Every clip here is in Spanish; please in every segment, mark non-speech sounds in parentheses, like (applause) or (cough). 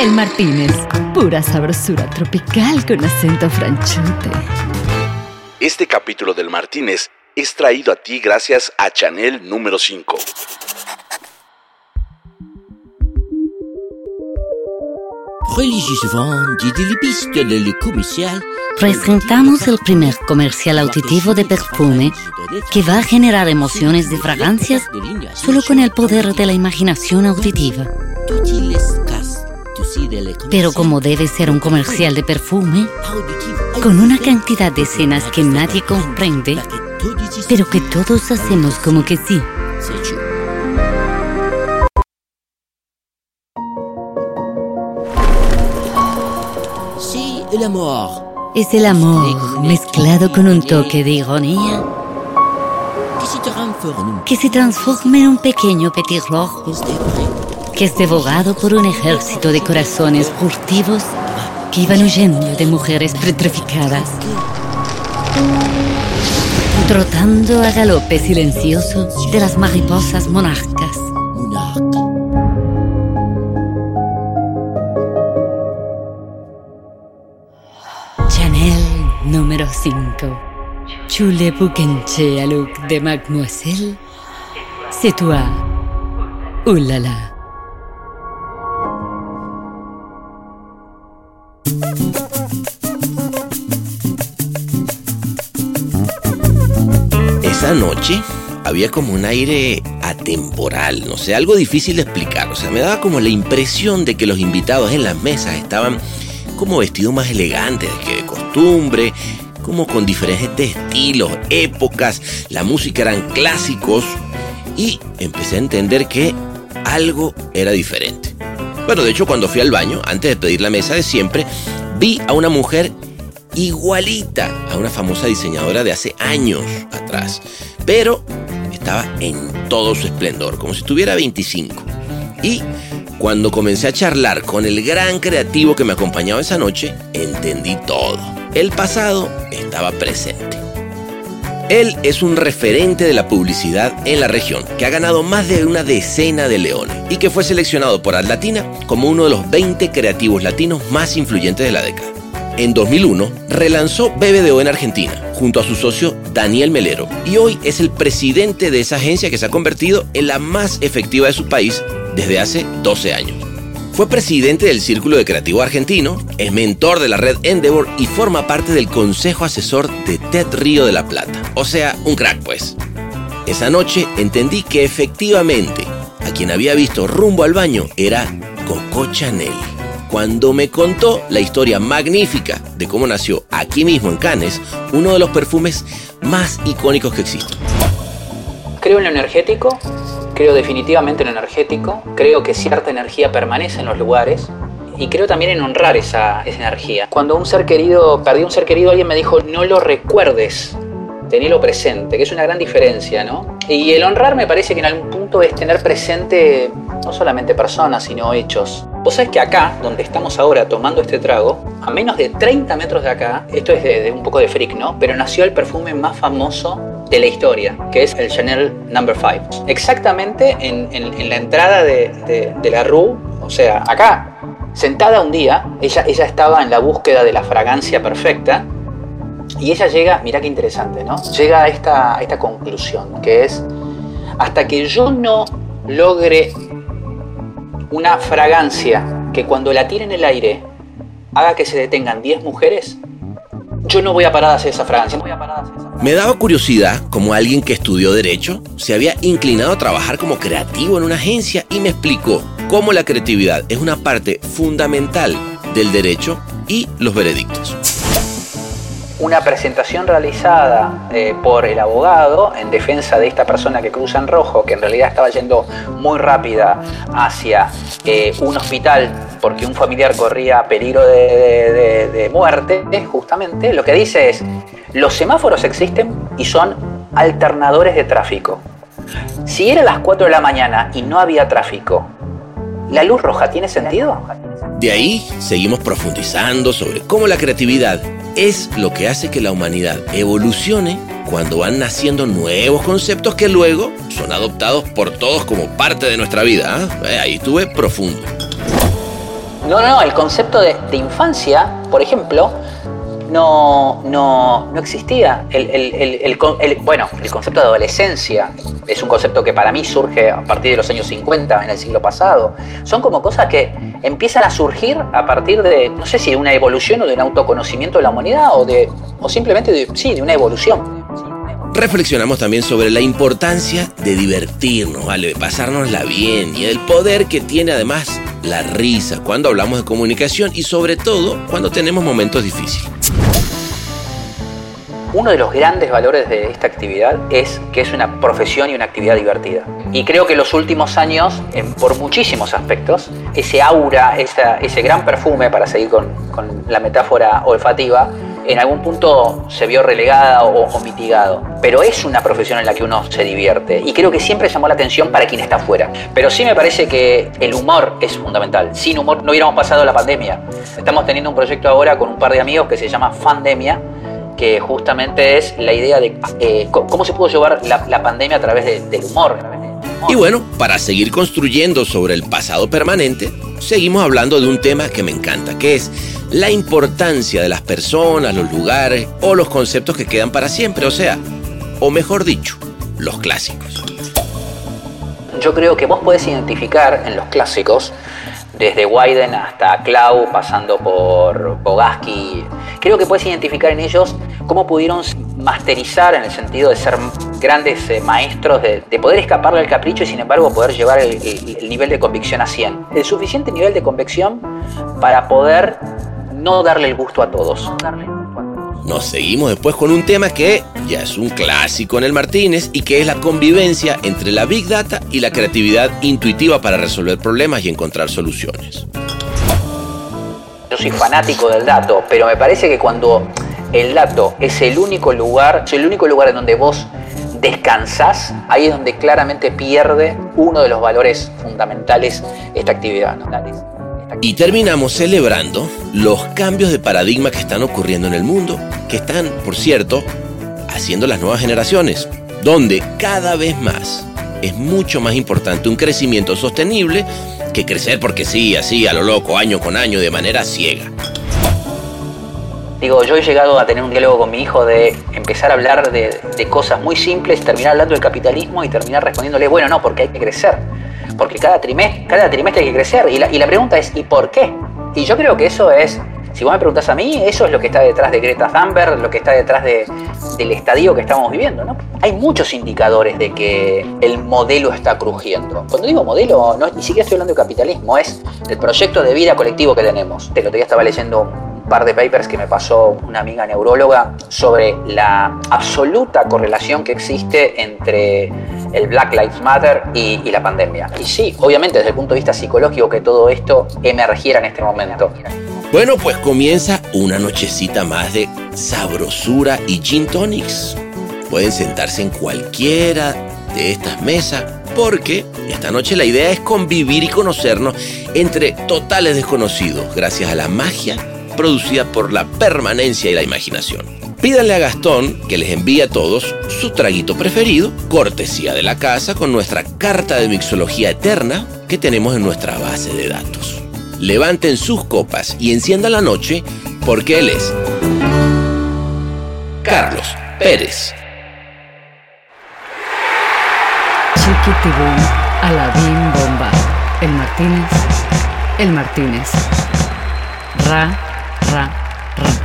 El Martínez, pura sabrosura tropical con acento franchute. Este capítulo del Martínez es traído a ti gracias a Chanel número 5. Presentamos el primer comercial auditivo de perfume que va a generar emociones de fragancias solo con el poder de la imaginación auditiva. Pero como debe ser un comercial de perfume, con una cantidad de escenas que nadie comprende, pero que todos hacemos como que sí. el amor. Es el amor mezclado con un toque de ironía que se transforma en un pequeño petit rojo que es devogado por un ejército de corazones furtivos que iban huyendo de mujeres petrificadas, trotando a galope silencioso de las mariposas monarcas. Chanel número 5. Chule de mademoiselle. C'est toi. Ouh noche había como un aire atemporal, no sé, algo difícil de explicar. O sea, me daba como la impresión de que los invitados en las mesas estaban como vestidos más elegantes que de costumbre, como con diferentes estilos, épocas, la música eran clásicos y empecé a entender que algo era diferente. Bueno, de hecho cuando fui al baño, antes de pedir la mesa de siempre, vi a una mujer igualita a una famosa diseñadora de hace años atrás, pero estaba en todo su esplendor, como si tuviera 25. Y cuando comencé a charlar con el gran creativo que me acompañaba esa noche, entendí todo. El pasado estaba presente. Él es un referente de la publicidad en la región, que ha ganado más de una decena de leones y que fue seleccionado por Atlatina como uno de los 20 creativos latinos más influyentes de la década. En 2001 relanzó BBDO en Argentina junto a su socio Daniel Melero y hoy es el presidente de esa agencia que se ha convertido en la más efectiva de su país desde hace 12 años. Fue presidente del Círculo de Creativo Argentino, es mentor de la red Endeavor y forma parte del consejo asesor de TED Río de la Plata. O sea, un crack pues. Esa noche entendí que efectivamente a quien había visto rumbo al baño era Coco Chanel. Cuando me contó la historia magnífica de cómo nació aquí mismo en Cannes uno de los perfumes más icónicos que existen. Creo en lo energético, creo definitivamente en lo energético, creo que cierta energía permanece en los lugares y creo también en honrar esa, energía. Cuando un ser querido, perdí un ser querido, alguien me dijo, no lo recuerdes, tenelo presente, que es una gran diferencia, ¿no? Y el honrar me parece que en algún punto es tener presente no solamente personas, sino hechos. Vos sabés que acá, donde estamos ahora tomando este trago, a menos de 30 metros de acá, esto es de, un poco de freak, ¿no? Pero nació el perfume más famoso de la historia, que es el Chanel Number 5. Exactamente en, en- la entrada de, de- la Rue, o sea, acá, sentada un día, ella, ella estaba en la búsqueda de la fragancia perfecta y ella llega, mira qué interesante, ¿no? Llega a esta, a esta conclusión, que es, hasta que yo no logre una fragancia que cuando la tire en el aire haga que se detengan 10 mujeres, yo no voy a parar de hacer esa fragancia. A hacer esa fragancia. Me daba curiosidad como alguien que estudió derecho se había inclinado a trabajar como creativo en una agencia y me explicó cómo la creatividad es una parte fundamental del derecho y los veredictos. Una presentación realizada eh, por el abogado en defensa de esta persona que cruza en rojo, que en realidad estaba yendo muy rápida hacia eh, un hospital porque un familiar corría peligro de, muerte, justamente, lo que dice es, los semáforos existen y son alternadores de tráfico. Si era las 4 de la mañana y no había tráfico, ¿la luz roja tiene sentido? De ahí seguimos profundizando sobre cómo la creatividad es lo que hace que la humanidad evolucione cuando van naciendo nuevos conceptos que luego son adoptados por todos como parte de nuestra vida. ¿ah? Eh, Ahí estuve profundo. No, no, no, el concepto de, de infancia, por ejemplo, no, no, no existía. El, el- el- bueno, el concepto de adolescencia es un concepto que para mí surge a partir de los años 50, en el siglo pasado. Son como cosas que empiezan a surgir a partir de, no sé si de una evolución o de un autoconocimiento de la humanidad o, de, o simplemente de, sí, de una evolución. Reflexionamos también sobre la importancia de divertirnos, ¿vale? De pasárnosla bien y el poder que tiene además la risa cuando hablamos de comunicación y sobre todo cuando tenemos momentos difíciles. Uno de los grandes valores de esta actividad es que es una profesión y una actividad divertida. Y creo que los últimos años, en- por muchísimos aspectos, ese aura, ese gran perfume, para seguir con la metáfora olfativa, en algún punto se vio relegada o, mitigado. Pero es una profesión en la que uno se divierte. Y creo que siempre llamó la atención para quien está afuera. Pero sí me parece que el humor es fundamental. Sin humor no hubiéramos pasado la pandemia. Estamos teniendo un proyecto ahora con un par de amigos que se llama Fandemia que justamente es la idea de eh, cómo se pudo llevar la, pandemia a través de- del humor. Y bueno, para seguir construyendo sobre el pasado permanente, seguimos hablando de un tema que me encanta, que es la importancia de las personas, los lugares o los conceptos que quedan para siempre, o sea, o mejor dicho, los clásicos. Yo creo que vos podés identificar en los clásicos, desde Wyden hasta Clau, pasando por Bogaski, creo que puedes identificar en ellos cómo pudieron masterizar en el sentido de ser grandes eh, maestros, de, de poder escaparle al capricho y sin embargo poder llevar el, el- el nivel de convicción a 100. El suficiente nivel de convicción para poder no darle el gusto a todos. Nos seguimos después con un tema que ya es un clásico en el Martínez y que es la convivencia entre la Big Data y la creatividad intuitiva para resolver problemas y encontrar soluciones. Yo soy fanático del dato, pero me parece que cuando el dato es el único lugar, es el único lugar en donde vos descansás, ahí es donde claramente pierde uno de los valores fundamentales esta actividad. Y terminamos celebrando los cambios de paradigma que están ocurriendo en el mundo, que están, por cierto, haciendo las nuevas generaciones, donde cada vez más es mucho más importante un crecimiento sostenible que crecer porque sí, así, a lo loco, año con año, de manera ciega. Digo, yo he llegado a tener un diálogo con mi hijo de empezar a hablar de, cosas muy simples, terminar hablando del capitalismo y terminar respondiéndole, bueno, no, porque hay que crecer. Porque cada trimestre, cada trimestre hay que crecer. Y la, y la pregunta es, ¿y por qué? Y yo creo que eso es, si vos me preguntás a mí, eso es lo que está detrás de Greta Thunberg, lo que está detrás de, del estadio que estamos viviendo. ¿no? Hay muchos indicadores de que el modelo está crujiendo. Cuando digo modelo, no, ni siquiera estoy hablando de capitalismo, es el proyecto de vida colectivo que tenemos. El otro día estaba leyendo par de papers que me pasó una amiga neuróloga sobre la absoluta correlación que existe entre el Black Lives Matter y, la pandemia. Y sí, obviamente desde el punto de vista psicológico que todo esto emergiera en este momento. Bueno, pues comienza una nochecita más de sabrosura y gin tonics. Pueden sentarse en cualquiera de estas mesas porque esta noche la idea es convivir y conocernos entre totales desconocidos gracias a la magia producida por la permanencia y la imaginación. Pídanle a Gastón que les envíe a todos su traguito preferido, cortesía de la casa con nuestra carta de mixología eterna que tenemos en nuestra base de datos. Levanten sus copas y enciendan la noche porque él es Carlos Pérez. Chiquitibum, Alabim Bomba. El Martínez, el Martínez. Ra, ra, ra.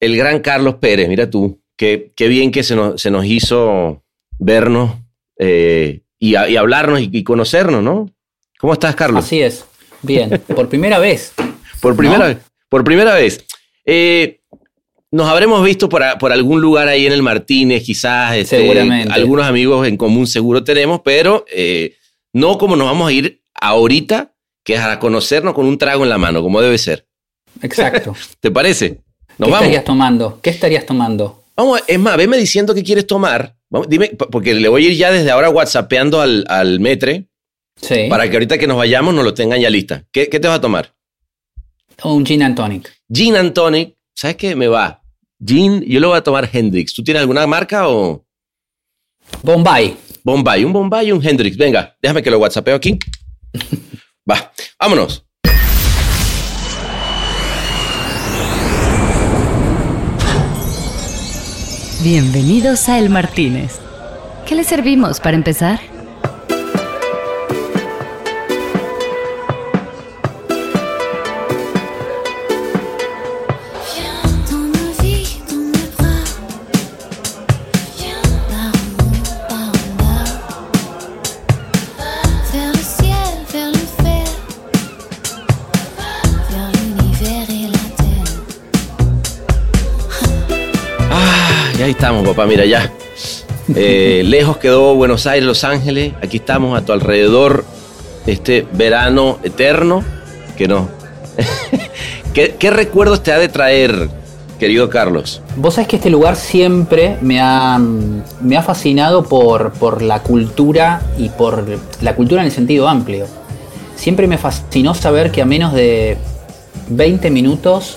El gran Carlos Pérez, mira tú, qué, qué bien que se nos, se nos hizo vernos eh, y, a- y hablarnos y, y conocernos, ¿no? ¿Cómo estás, Carlos? Así es. Bien, por primera vez. Por primera ¿No? vez. Por primera vez. Eh, nos habremos visto por, a- por algún lugar ahí en el Martínez, quizás. este, Seguramente. Algunos amigos en común seguro tenemos, pero eh, no como nos vamos a ir ahorita, que es a conocernos con un trago en la mano, como debe ser. Exacto. (laughs) ¿Te parece? Nos ¿Qué vamos. estarías tomando? ¿Qué estarías tomando? Vamos, es más, veme diciendo qué quieres tomar. Vamos, dime, porque le voy a ir ya desde ahora whatsappeando al, al metre Sí. para que ahorita que nos vayamos nos lo tengan ya lista. ¿Qué, qué te vas a tomar? Un gin and tonic. Gin and tonic. ¿Sabes qué? Me va. Gin, yo lo voy a tomar Hendrix. ¿Tú tienes alguna marca o Bombay. Bombay, un Bombay y un Hendrix. Venga, déjame que lo whatsappeo aquí. (laughs) Va, vámonos. Bienvenidos a El Martínez. ¿Qué le servimos para empezar? Estamos, papá, mira, ya. Eh, lejos quedó Buenos Aires, Los Ángeles. Aquí estamos a tu alrededor, este verano eterno que no. (laughs) ¿Qué, recuerdos te ha de traer, querido Carlos? Vos sabés que este lugar siempre me ha, me ha fascinado por, por la cultura y por la cultura en el sentido amplio. Siempre me fascinó saber que a menos de 20 minutos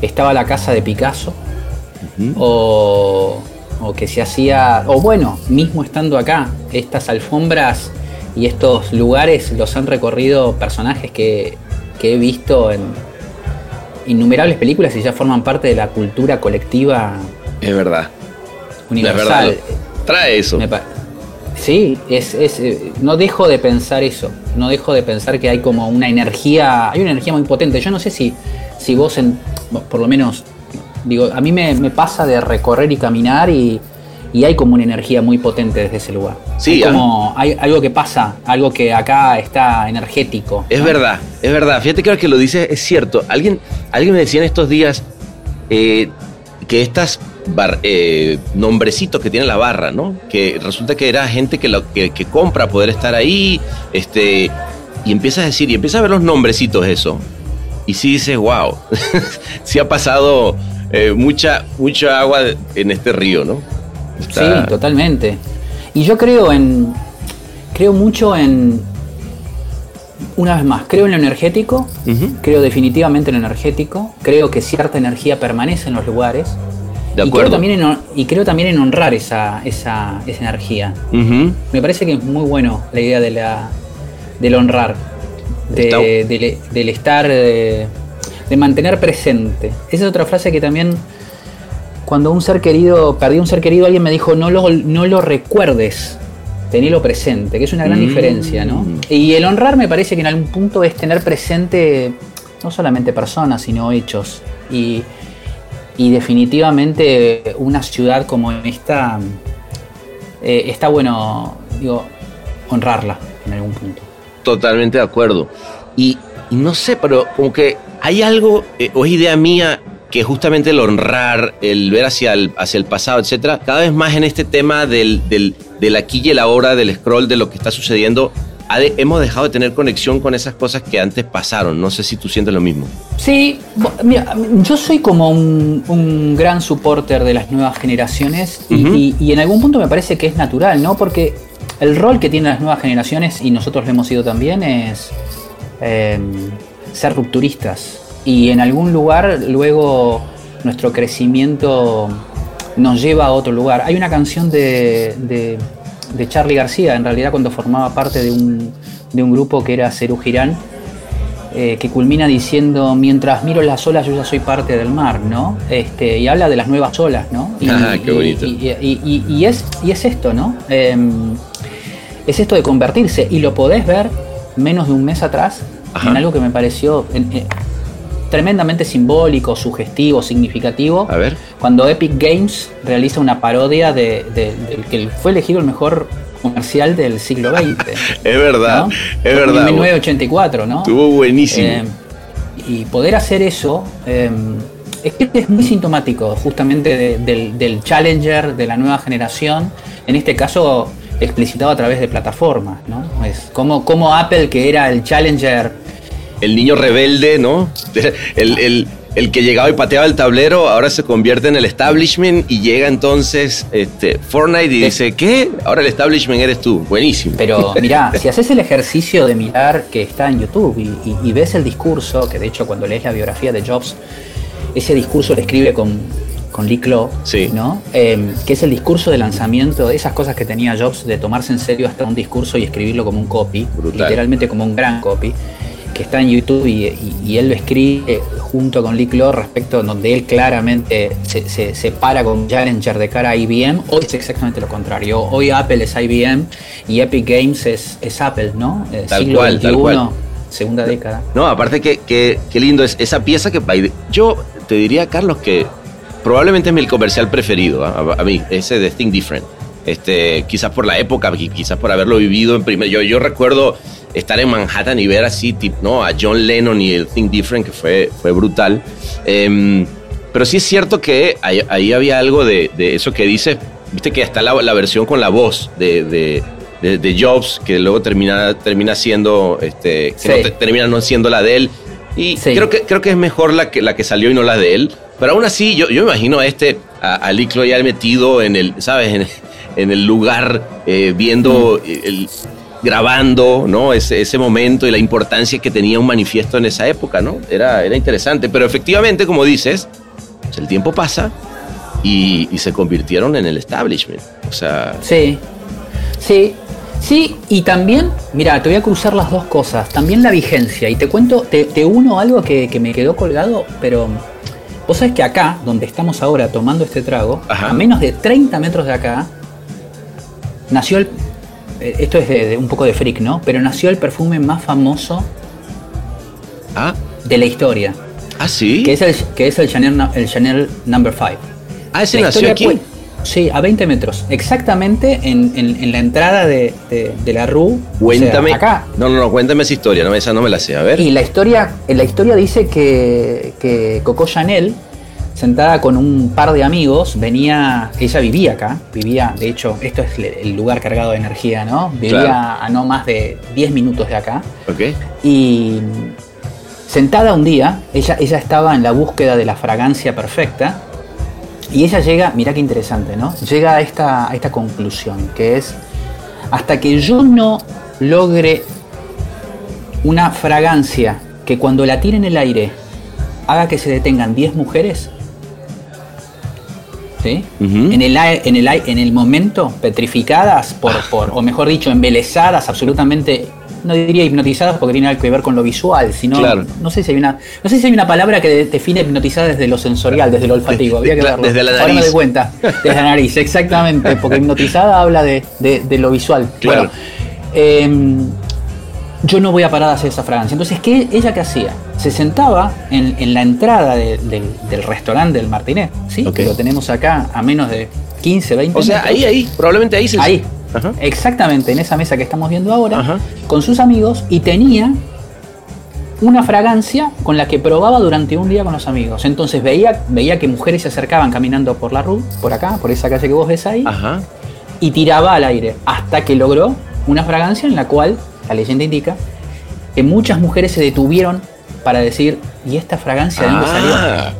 estaba la casa de Picasso o, o que se hacía, o bueno, mismo estando acá, estas alfombras y estos lugares los han recorrido personajes que, que he visto en innumerables películas y ya forman parte de la cultura colectiva Es verdad. universal. Es verdad. Trae eso. Me Sí, es, es, eh, no dejo de pensar eso. No dejo de pensar que hay como una energía, hay una energía muy potente. Yo no sé si, si vos, en, por lo menos, digo, a mí me, me pasa de recorrer y caminar y, y hay como una energía muy potente desde ese lugar. Sí, Hay como hay algo que pasa, algo que acá está energético. Es ¿no? verdad, es verdad. Fíjate que ahora que lo dices es cierto. Alguien, alguien me decía en estos días eh, que estas bar- eh, nombrecitos que tiene la barra, ¿no? Que resulta que era gente que, lo, que, que compra poder estar ahí, este, y empiezas a decir, y empiezas a ver los nombrecitos eso. Y sí dices, wow, (laughs) sí ha pasado eh, mucha, mucha agua en este río, ¿no? Está- Sí, totalmente. Y yo creo en. Creo mucho en. Una vez más, creo en lo energético. Creo definitivamente en lo energético. Creo que cierta energía permanece en los lugares. De y, creo acuerdo. también en, y creo también en honrar esa, esa, esa energía. Me parece que es muy bueno la idea de la, del honrar, de- del, del estar, de, de mantener presente. Esa es otra frase que también, cuando un ser querido, perdí un ser querido, alguien me dijo, no lo, no lo recuerdes, tenelo presente, que es una gran Mm. diferencia, ¿no? Y el honrar me parece que en algún punto es tener presente no solamente personas, sino hechos. Y, y definitivamente una ciudad como esta eh, está bueno, digo, honrarla en algún punto. Totalmente de acuerdo. Y, y no sé, pero como que hay algo, eh, o es idea mía, que justamente el honrar, el ver hacia el, hacia el pasado, etcétera, cada vez más en este tema del, del, del aquí y el ahora, del scroll, de lo que está sucediendo, de- hemos dejado de tener conexión con esas cosas que antes pasaron. No sé si tú sientes lo mismo. Sí, mira, yo soy como un, un gran supporter de las nuevas generaciones y- y en algún punto me parece que es natural, ¿no? Porque el rol que tienen las nuevas generaciones, y nosotros lo hemos sido también, es eh, ser rupturistas. Y en algún lugar luego nuestro crecimiento nos lleva a otro lugar. Hay una canción de, de, de Charlie García, en realidad cuando formaba parte de un, de un grupo que era Cerú Girán, eh, que culmina diciendo, mientras miro las olas yo ya soy parte del mar, ¿no? Este, y habla de las nuevas olas, ¿no? (laughs) Y, Ah, qué bonito. Y, y- y- y es, y es esto, ¿no? Em, es esto de convertirse, y lo podés ver menos de un mes atrás Ajá. en algo que me pareció en- eh, tremendamente simbólico, sugestivo, significativo. A ver. Cuando Epic Games realiza una parodia de, de- del que fue elegido el mejor comercial del siglo XX. (laughs) Es verdad, ¿no? es verdad. En 1984, ¿no? Estuvo buenísimo. Eh, y poder hacer eso eh, es que es muy sintomático justamente de- del, del challenger de la nueva generación, en este caso explicitado a través de plataformas, ¿no? Es como, como Apple, que era el challenger, el niño rebelde, ¿no? (laughs) El, el- el que llegaba y pateaba el tablero, ahora se convierte en el establishment y llega entonces este, Fortnite y dice, ¿qué? Ahora el establishment eres tú. Buenísimo. Pero (laughs) mirá, si haces el ejercicio de mirar que está en YouTube y, y- y ves el discurso, que de hecho cuando lees la biografía de Jobs, ese discurso lo escribe con, con Lee Clow, Sí. ¿no? Eh, que es el discurso de lanzamiento, de esas cosas que tenía Jobs de tomarse en serio hasta un discurso y escribirlo como un copy, Brutal. literalmente como un gran copy, que está en YouTube y, y- y él lo escribe junto con Lee Clow respecto donde él claramente se, se, se para con Challenger de cara a IBM. Hoy es exactamente lo contrario. Hoy Apple es IBM y Epic Games es, es Apple, ¿no? Eh, Tal siglo cual, tal XXI, cual. segunda década. No, aparte que, que, qué lindo es esa pieza que yo te diría, Carlos, que probablemente es mi comercial preferido ¿ah? a, a mí, ese de Think Different. Este, quizás por la época, qui- quizás por haberlo vivido en primer. Yo, yo recuerdo estar en Manhattan y ver así, tip, ¿no? A John Lennon y el Think Different, que fue, fue brutal. Em, pero sí es cierto que ahí, ahí había algo de, de eso que dices, viste que está la, la versión con la voz de, de, de- de Jobs, que luego termina, termina siendo, este, que Sí. no te- termina no siendo la de él. Y Sí. creo, que, creo que es mejor la que, la que salió y no la de él. Pero aún así, yo, yo me imagino a este, a, a Lee Clow ya metido en el, ¿sabes? En, en el lugar, eh, viendo, el- grabando, ¿no? Ese, ese momento y la importancia que tenía un manifiesto en esa época, ¿no? Era, era interesante. Pero efectivamente, como dices, pues el tiempo pasa y, y se convirtieron en el establishment. O sea, Sí, sí, sí, y también, mira, te voy a cruzar las dos cosas, también la vigencia, y te cuento, te, te uno algo que, que me quedó colgado, pero vos sabés que acá, donde estamos ahora tomando este trago, Ajá. a menos de 30 metros de acá, nació el, eh, esto es de, de un poco de freak, ¿no? Pero nació el perfume más famoso ah, de la historia, ah, sí. que es el, que es el Chanel, el Chanel Number 5. Ah, ese La nació aquí. Sí, a 20 metros. Exactamente en, en- en la entrada de, de- de la RU. o sea, Cuéntame. acá. No, no, no, cuéntame esa historia. No, esa no me la sé. A ver. Y la historia, en la historia dice que, que Coco Chanel, sentada con un par de amigos, venía. Ella vivía acá. Vivía, de hecho, esto es el lugar cargado de energía, ¿no? Vivía Claro. a no más de 10 minutos de acá. Ok. Y sentada un día, ella, ella estaba en la búsqueda de la fragancia perfecta. Y ella llega, mirá qué interesante, ¿no? Llega a esta, a esta conclusión, que es, hasta que yo no logre una fragancia que cuando la tire en el aire haga que se detengan 10 mujeres, ¿sí? En, el, en, el, en el momento, petrificadas, por, por, o mejor dicho, embelesadas, absolutamente, no diría hipnotizadas porque tiene algo que ver con lo visual, sino, Claro. no, sé si hay una, no sé si hay una palabra que de- define hipnotizada desde lo sensorial, desde lo olfativo, habría que verlo. desde la Ahora me nariz. doy cuenta, desde la nariz, exactamente, porque hipnotizada habla de, de- de lo visual. Claro. Bueno, em, yo no voy a parar de hacer esa fragancia. Entonces, ¿qué, ¿ella qué hacía? Se sentaba en, en la entrada de- del, del restaurante del Martinet, ¿sí? Que lo tenemos acá a menos de 15, 20 O sea, metros. ahí, ahí. Probablemente ahí se. Ahí. Ajá. Exactamente, en esa mesa que estamos viendo ahora, Ajá. con sus amigos y tenía una fragancia con la que probaba durante un día con los amigos. Entonces veía, veía que mujeres se acercaban caminando por la rue, por acá, por esa calle que vos ves ahí, Ajá. y tiraba al aire hasta que logró una fragancia en la cual, la leyenda indica, que muchas mujeres se detuvieron para decir, ¿y esta fragancia de dónde salió? Ah,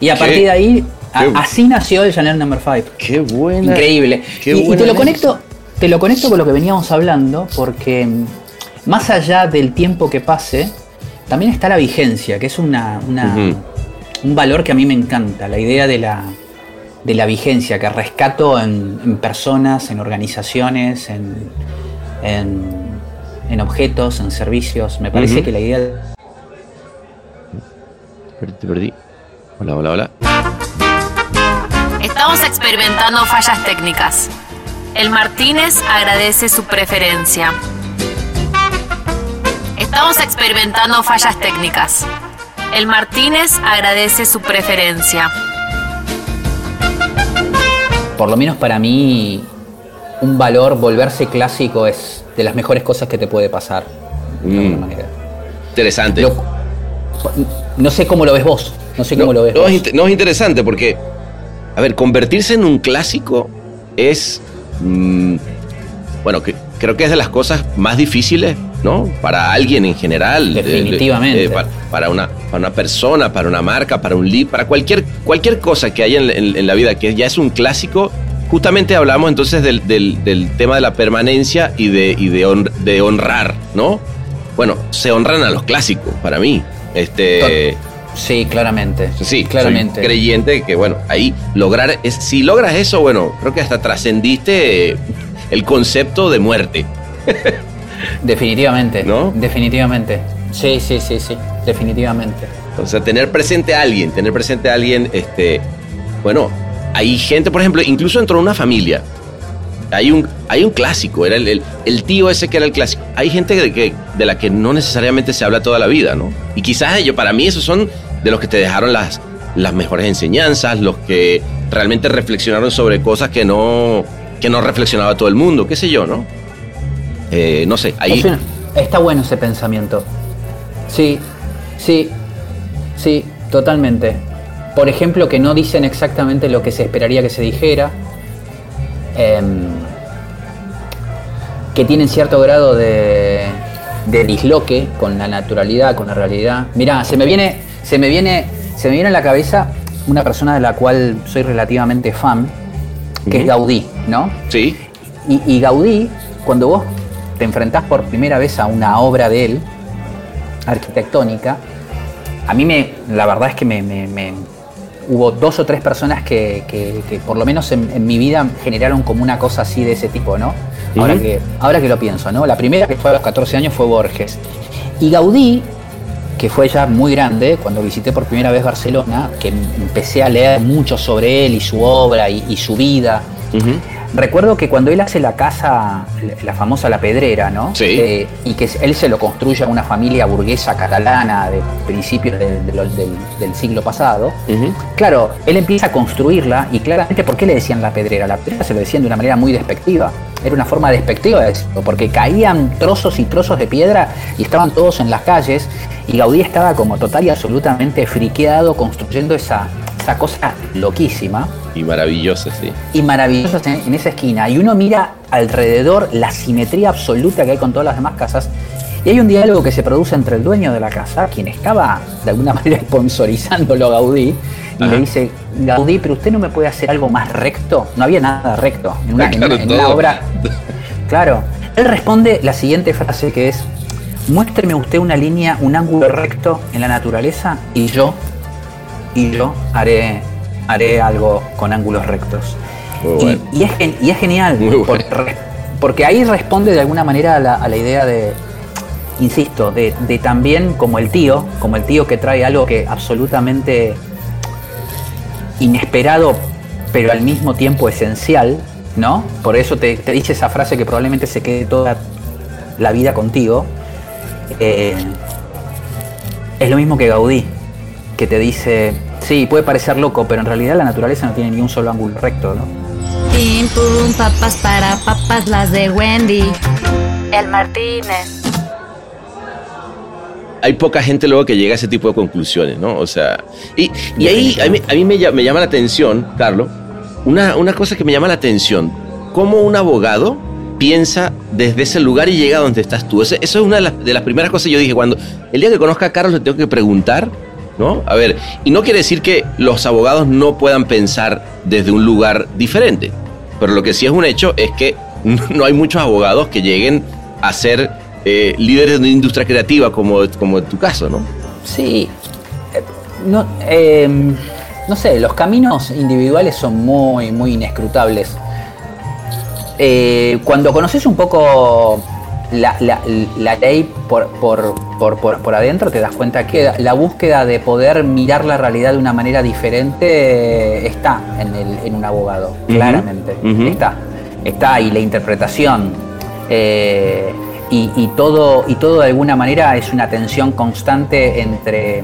Y a qué- partir de ahí, qué- así nació el Chanel Number 5. qué buena. Increíble. qué y, te lo conecto, te lo conecto con lo que veníamos hablando, porque mm, más allá del tiempo que pase, también está la vigencia, que es una, un valor que a mí me encanta, la idea de la, de la vigencia, que rescato en, en personas, en organizaciones, en, en- en objetos, en servicios. Me parece que la idea Te perdí. Hola, hola, hola. Estamos experimentando fallas técnicas. El Martínez agradece su preferencia. Estamos experimentando fallas técnicas. El Martínez agradece su preferencia. por lo menos para mí, un valor, volverse clásico es de las mejores cosas que te puede pasar. De alguna Mm. manera. Interesante. Lo- no sé cómo lo ves vos. No sé cómo no, lo ves no, vos. es, inte- no, es interesante porque, a ver, convertirse en un clásico es, mm, bueno, que, creo que es de las cosas más difíciles, ¿no? Para alguien en general. de- de- Definitivamente. de- para, para una, para una persona, para una marca, para un lead, para cualquier, cualquier cosa que haya en, en- en la vida que ya es un clásico. Justamente hablamos entonces del, del- del tema de la permanencia y de, y de, hon- de honrar, ¿no? Bueno, se honran a los clásicos, para mí. Este, Sí, claramente. Sí, claramente. soy creyente que, bueno, ahí lograr, es, si logras eso, bueno, creo que hasta trascendiste el concepto de muerte. (laughs) Definitivamente. ¿No? Definitivamente. Sí, sí, sí, sí. Definitivamente. O sea, tener presente a alguien, tener presente a alguien, este, bueno, hay gente, por ejemplo, incluso dentro de una familia, hay un, hay un clásico, era el, el- tío ese que era el clásico. Hay gente de, que, de la que no necesariamente se habla toda la vida, ¿no? Y quizás ellos, para mí, esos son de los que te dejaron las, las mejores enseñanzas, los que realmente reflexionaron sobre cosas que no, que no reflexionaba todo el mundo, qué sé yo, ¿no? Eh, no sé, ahí... Está bueno ese pensamiento. Sí, sí, sí, totalmente. Por ejemplo, que no dicen exactamente lo que se esperaría que se dijera. Em, que tienen cierto grado de, de disloque con la naturalidad, con la realidad. Mirá, se me viene, se me viene, se me viene a la cabeza una persona de la cual soy relativamente fan, que es. Gaudí, ¿no? Sí, Y, y Gaudí, cuando vos te enfrentás por primera vez a una obra de él, arquitectónica, a mí me, la verdad es que me, me- me- hubo dos o tres personas que, que- que por lo menos en, en mi vida generaron como una cosa así de ese tipo, ¿no? Ahora, que, ahora que lo pienso, ¿no? La primera que fue a los 14 años fue Borges. Y Gaudí, que fue ya muy grande, cuando visité por primera vez Barcelona, que empecé a leer mucho sobre él y su obra y- y su vida, Recuerdo que cuando él hace la casa, la famosa La Pedrera, ¿no? Sí. Eh, y que él se lo construye a una familia burguesa catalana de principios del, del- del- del siglo pasado. Claro, él empieza a construirla y claramente, ¿por qué le decían La Pedrera? La Pedrera se lo decían de una manera muy despectiva. Era una forma despectiva de decirlo, porque caían trozos y trozos de piedra y estaban todos en las calles y Gaudí estaba como total y absolutamente friqueado construyendo esa, esa cosa loquísima Y maravilloso, sí. y maravillosas en, en esa esquina. Y uno mira alrededor la simetría absoluta que hay con todas las demás casas. Y hay un diálogo que se produce entre el dueño de la casa, quien estaba de alguna (laughs) manera sponsorizándolo a Gaudí, y Ajá. le dice, Gaudí, pero usted no me puede hacer algo más recto. No había nada recto en una, (laughs) Claro, en una obra. (laughs) Claro. Él responde la siguiente frase que es, muéstreme usted una línea, un ángulo recto en la naturaleza y yo, y yo haré, haré algo con ángulos rectos. Muy Y- bueno. y, es, gen- y es genial, bueno. porque, ahí responde de alguna manera a la, a la idea de, insisto, de, también como el tío, como el tío que trae algo que absolutamente inesperado, pero al mismo tiempo esencial, ¿no? Por eso te, te dice esa frase que probablemente se quede toda la vida contigo. Eh, es lo mismo que Gaudí, que te dice, sí, puede parecer loco, pero en realidad la naturaleza no tiene ni un solo ángulo recto, ¿no? Pim pum, papas para papas, las de Wendy. El Martínez. Hay poca gente luego que llega a ese tipo de conclusiones, ¿no? O sea, y, y ahí a mí, me, lla- me llama la atención, Carlos, una, una cosa que me llama la atención, cómo un abogado piensa desde ese lugar y llega a donde estás tú. Eso es una de las, de las primeras cosas que yo dije, cuando el día que conozca a Carlos le tengo que preguntar, ¿no? A ver, y no quiere decir que los abogados no puedan pensar desde un lugar diferente, pero lo que sí es un hecho es que (laughs) no hay muchos abogados que lleguen a ser eh, líderes de una industria creativa como, como en tu caso, ¿no? Sí. eh, No, eh, no sé, los caminos individuales son muy, muy inescrutables. Eh, cuando conoces un poco la, la- la ley por, por, por, por- por adentro, te das cuenta que la búsqueda de poder mirar la realidad de una manera diferente está en, el- en un abogado, claramente. Está. Está, y la interpretación. eh, y, y todo, y todo de alguna manera es una tensión constante entre,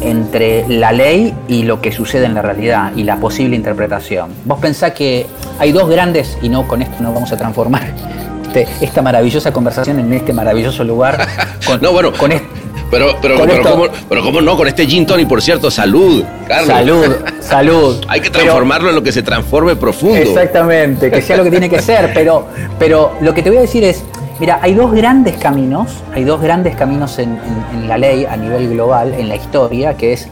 entre la ley y lo que sucede en la realidad y la posible interpretación. Vos pensás que hay dos grandes, y no con esto no vamos a transformar (laughs) este- esta maravillosa conversación en este maravilloso lugar. (laughs) Con, No, bueno, con Pero, pero, pero, esto- ¿cómo, pero cómo no, con este gin tonic, por cierto, salud, Carlos. salud, (laughs) salud. Hay que Pero- transformarlo en lo que se transforme profundo. Exactamente, que sea lo que tiene que ser, (laughs) pero, pero lo que te voy a decir es, mira, hay dos grandes caminos, hay dos grandes caminos en, en- en la ley a nivel global, en la historia, que es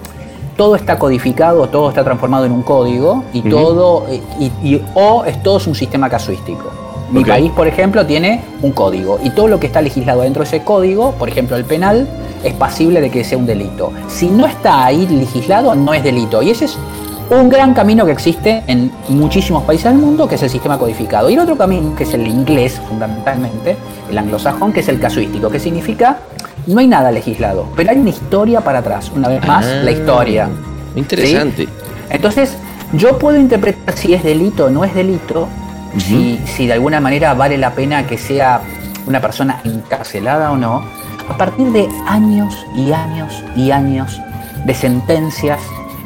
todo está codificado, todo está transformado en un código y todo, y, y- o es todo es un sistema casuístico. Mi país, por ejemplo, tiene un código y todo lo que está legislado dentro de ese código, por ejemplo, el penal, es pasible de que sea un delito. Si no está ahí legislado, no es delito. Y ese es un gran camino que existe en muchísimos países del mundo, que es el sistema codificado. Y el otro camino, que es el inglés, fundamentalmente, el anglosajón, que es el casuístico, que significa no hay nada legislado, pero hay una historia para atrás. Una vez más, Ah, la historia. Interesante. ¿Sí? Entonces, yo puedo interpretar si es delito o no es delito, si, si de alguna manera vale la pena que sea una persona encarcelada o no, a partir de años y años y años de sentencias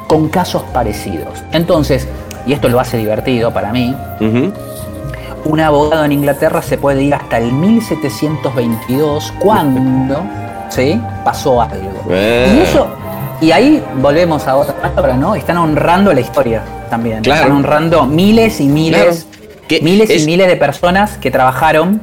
con casos parecidos. Entonces, y esto lo hace divertido para mí, un abogado en Inglaterra se puede ir hasta el 1722 cuando (laughs) ¿sí? pasó algo. Y eso, y ahí volvemos a otra palabra, ¿no? Están honrando la historia también. Claro. Están honrando miles y miles, Miles es- y miles de personas que trabajaron.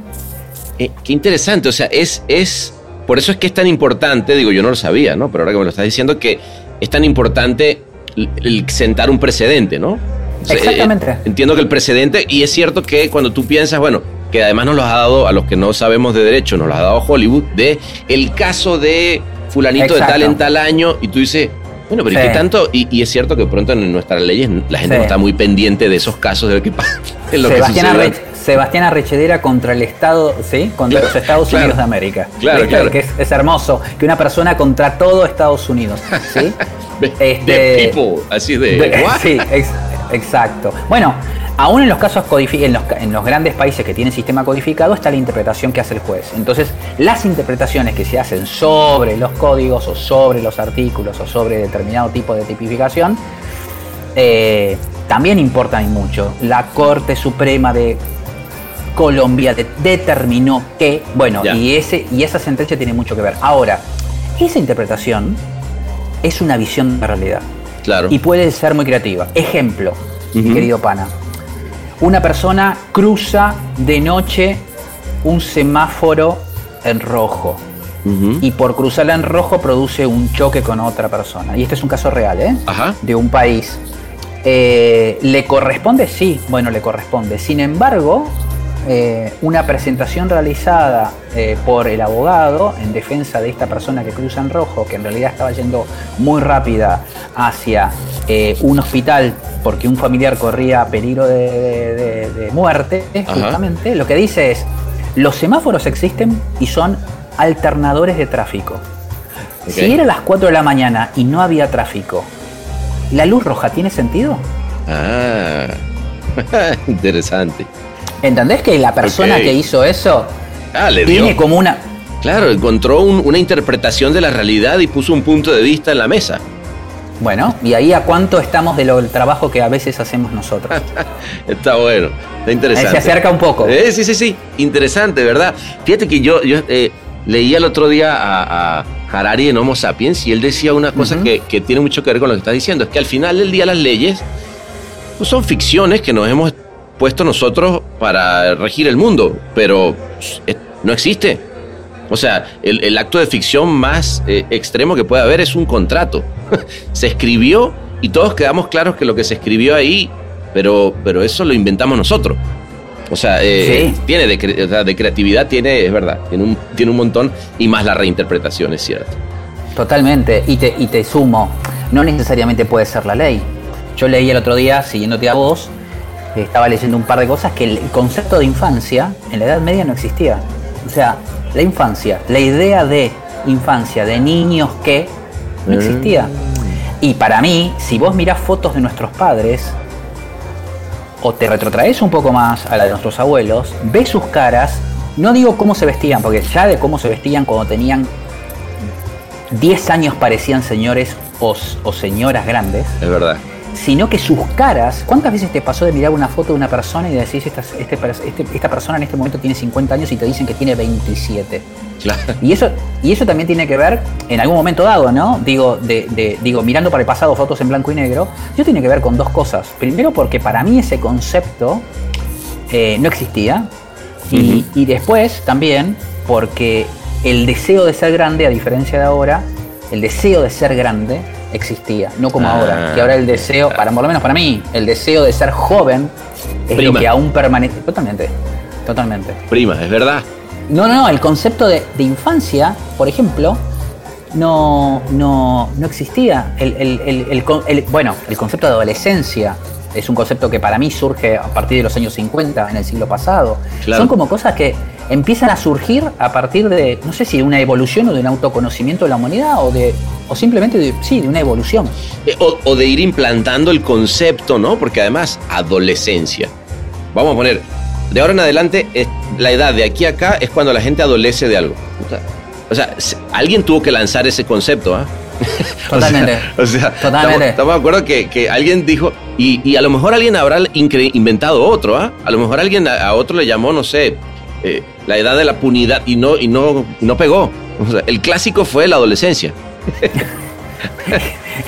Eh, qué interesante, o sea, es, es, por eso es que es tan importante, digo, yo no lo sabía, ¿no? Pero ahora que me lo estás diciendo, que es tan importante el, sentar un precedente, ¿no? O sea, Exactamente. eh, entiendo que el precedente, y es cierto que cuando tú piensas, bueno, que además nos los ha dado, a los que no sabemos de derecho, nos los ha dado Hollywood, de el caso de fulanito de tal en tal año, y tú dices, bueno, pero ¿y qué tanto? Y, y es cierto que pronto en nuestras leyes la gente Sí. no está muy pendiente de esos casos, de lo que pasa, Sebastián, que sucede. Arre- Sebastián Arrechedera contra el Estado, ¿sí? Contra Claro, los Estados claro. Unidos de América. Claro, claro. Que es, es hermoso. Que una persona contra todo Estados Unidos. ¿Sí? (laughs) The Este- people, así de... De- (laughs) sí, ex- exacto. Bueno, aún en los casos en los, en los grandes países que tienen sistema codificado está la interpretación que hace el juez. Entonces, las interpretaciones que se hacen sobre los códigos o sobre los artículos o sobre determinado tipo de tipificación eh, también importan mucho. La Corte Suprema de Colombia de- determinó que, bueno, y, ese, y esa sentencia tiene mucho que ver. Ahora, esa interpretación es una visión de la realidad Claro. y puede ser muy creativa. Ejemplo, mi Ujú. querido pana. Una persona cruza de noche un semáforo en rojo y por cruzarla en rojo produce un choque con otra persona. Y este es un caso real, ¿eh? Ajá. De un país. Eh, ¿Le corresponde? Sí, bueno, le corresponde. Sin embargo, eh, una presentación realizada eh, por el abogado en defensa de esta persona que cruza en rojo, que en realidad estaba yendo muy rápida hacia eh, un hospital porque un familiar corría peligro de, de- de- de muerte, Ajá. justamente, lo que dice es, los semáforos existen y son alternadores de tráfico. Si era las 4 de la mañana y no había tráfico, ¿la luz roja tiene sentido? Ah, (laughs) interesante. ¿Entendés que la persona que hizo eso Ah, le tiene dio. como una... Claro, encontró un- una interpretación de la realidad y puso un punto de vista en la mesa. Bueno, y ahí a cuánto estamos de lo del trabajo que a veces hacemos nosotros. (laughs) Está bueno, está interesante. Se acerca un poco. Eh, sí, sí, sí, interesante, ¿verdad? Fíjate que yo, yo eh, leí el otro día a, a Harari en Homo Sapiens y él decía una cosa que, que tiene mucho que ver con lo que estás diciendo, es que al final del día las leyes pues, son ficciones que nos hemos puesto nosotros para regir el mundo, pero eh, no existe. O sea, el, el acto de ficción más eh, extremo que puede haber es un contrato. (laughs) se escribió y todos quedamos claros que lo que se escribió ahí, pero, pero eso lo inventamos nosotros. O sea, eh, Sí. tiene de, cre- o sea, de creatividad, tiene, es verdad, tiene un, tiene un montón y más la reinterpretación, es cierto. Totalmente. Y te, y te sumo, no necesariamente puede ser la ley. Yo leí el otro día, siguiéndote a vos, estaba leyendo un par de cosas, que el concepto de infancia en la Edad Media no existía. O sea, la infancia, la idea de infancia, de niños que, no existía. Y para mí, si vos mirás fotos de nuestros padres, o te retrotraes un poco más a la de nuestros abuelos, ves sus caras, no digo cómo se vestían, porque ya de cómo se vestían cuando tenían 10 años parecían señores o, o señoras grandes, Es verdad. Sino que sus caras, ¿cuántas veces te pasó de mirar una foto de una persona y decís, esta, este este- esta persona en este momento tiene 50 años y te dicen que tiene 27? Claro. Y eso, y eso también tiene que ver, en algún momento dado, ¿no? Digo, de, de- digo, mirando para el pasado fotos en blanco y negro, eso tiene que ver con dos cosas. Primero porque para mí ese concepto eh, no existía. Y, y después también porque el deseo de ser grande, a diferencia de ahora, el deseo de ser grande existía, no como Ah, ahora. Que ahora el deseo, para por lo menos para mí, el deseo de ser joven es Prima. lo que aún permanece. Totalmente. totalmente. Prima, es verdad. No, no, no, el concepto de, de infancia, por ejemplo, no, no, no existía. El, bueno, el concepto de adolescencia es un concepto que para mí surge a partir de los años 50, en el siglo pasado. Claro. Son como cosas que empiezan a surgir a partir de, no sé si de una evolución o de un autoconocimiento de la humanidad o de o simplemente de, sí, de una evolución. Eh, O, o de ir implantando el concepto, ¿no? Porque además, adolescencia. Vamos a poner, de ahora en adelante, es- la edad de aquí a acá es cuando la gente adolece de algo. O sea, alguien tuvo que lanzar ese concepto, ¿ah? (laughs) Totalmente. O sea, Totalmente. Estamos, de acuerdo que, que alguien dijo, y, y a lo mejor alguien habrá inventado otro, ¿ah? A lo mejor alguien a, a otro le llamó, no sé, eh, la edad de la punidad y no, y no, y no pegó. O sea, el clásico fue la adolescencia. (laughs)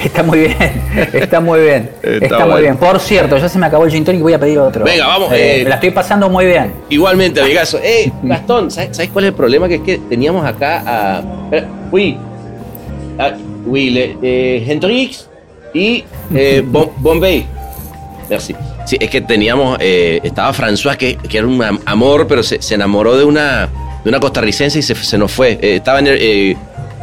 Está muy bien, está muy bien, Está muy bien. Por cierto, ya se me acabó el gin tonic y voy a pedir otro. Venga, vamos, Eh, eh. me la estoy pasando muy bien. Igualmente, amigazo. Eh, (laughs) Gastón, ¿sabes, sabes cuál es el problema? Que es que teníamos acá a. Uy. Ah, uy, le- eh, Hendrix y eh, (laughs) Bom- Bombay. Merci. Sí, es que teníamos. eh, estaba François, que, que era un am- amor, pero se, se enamoró de una, de una costarricense y se, se nos fue. Eh, estaba en el, eh,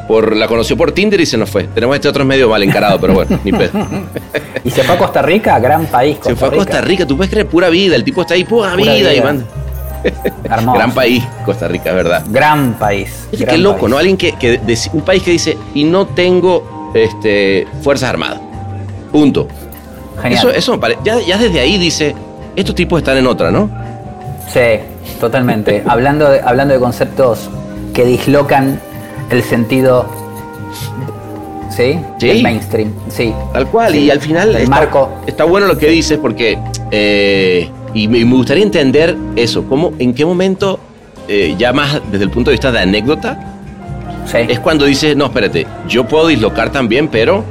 por, la conoció por Tinder y se nos fue. Tenemos este otro medio mal encarado, pero bueno, ni pedo. (laughs) Y se fue a Costa Rica, gran país. Costa Se fue a Costa Rica, tú puedes creer pura vida. El tipo está ahí, pura, Pura vida, y manda. Hermoso. Gran país, Costa Rica, es verdad. Gran país. Oye, gran qué loco, país. ¿no? Alguien que, que un país que dice, y no tengo este, fuerzas armadas. Punto. Genial. Eso, eso me parece. Ya, ya desde ahí dice, estos tipos están en otra, ¿no? Sí, totalmente. (laughs) hablando, de, hablando de conceptos que dislocan el sentido ¿sí? Sí. del mainstream. Sí. Tal cual. Sí. Y al final El está, marco. está bueno lo que dices porque. eh, y me, me gustaría entender eso. ¿Cómo, ¿En qué momento, eh, ya más desde el punto de vista de anécdota, Sí. es cuando dices, no, espérate, yo puedo dislocar también, pero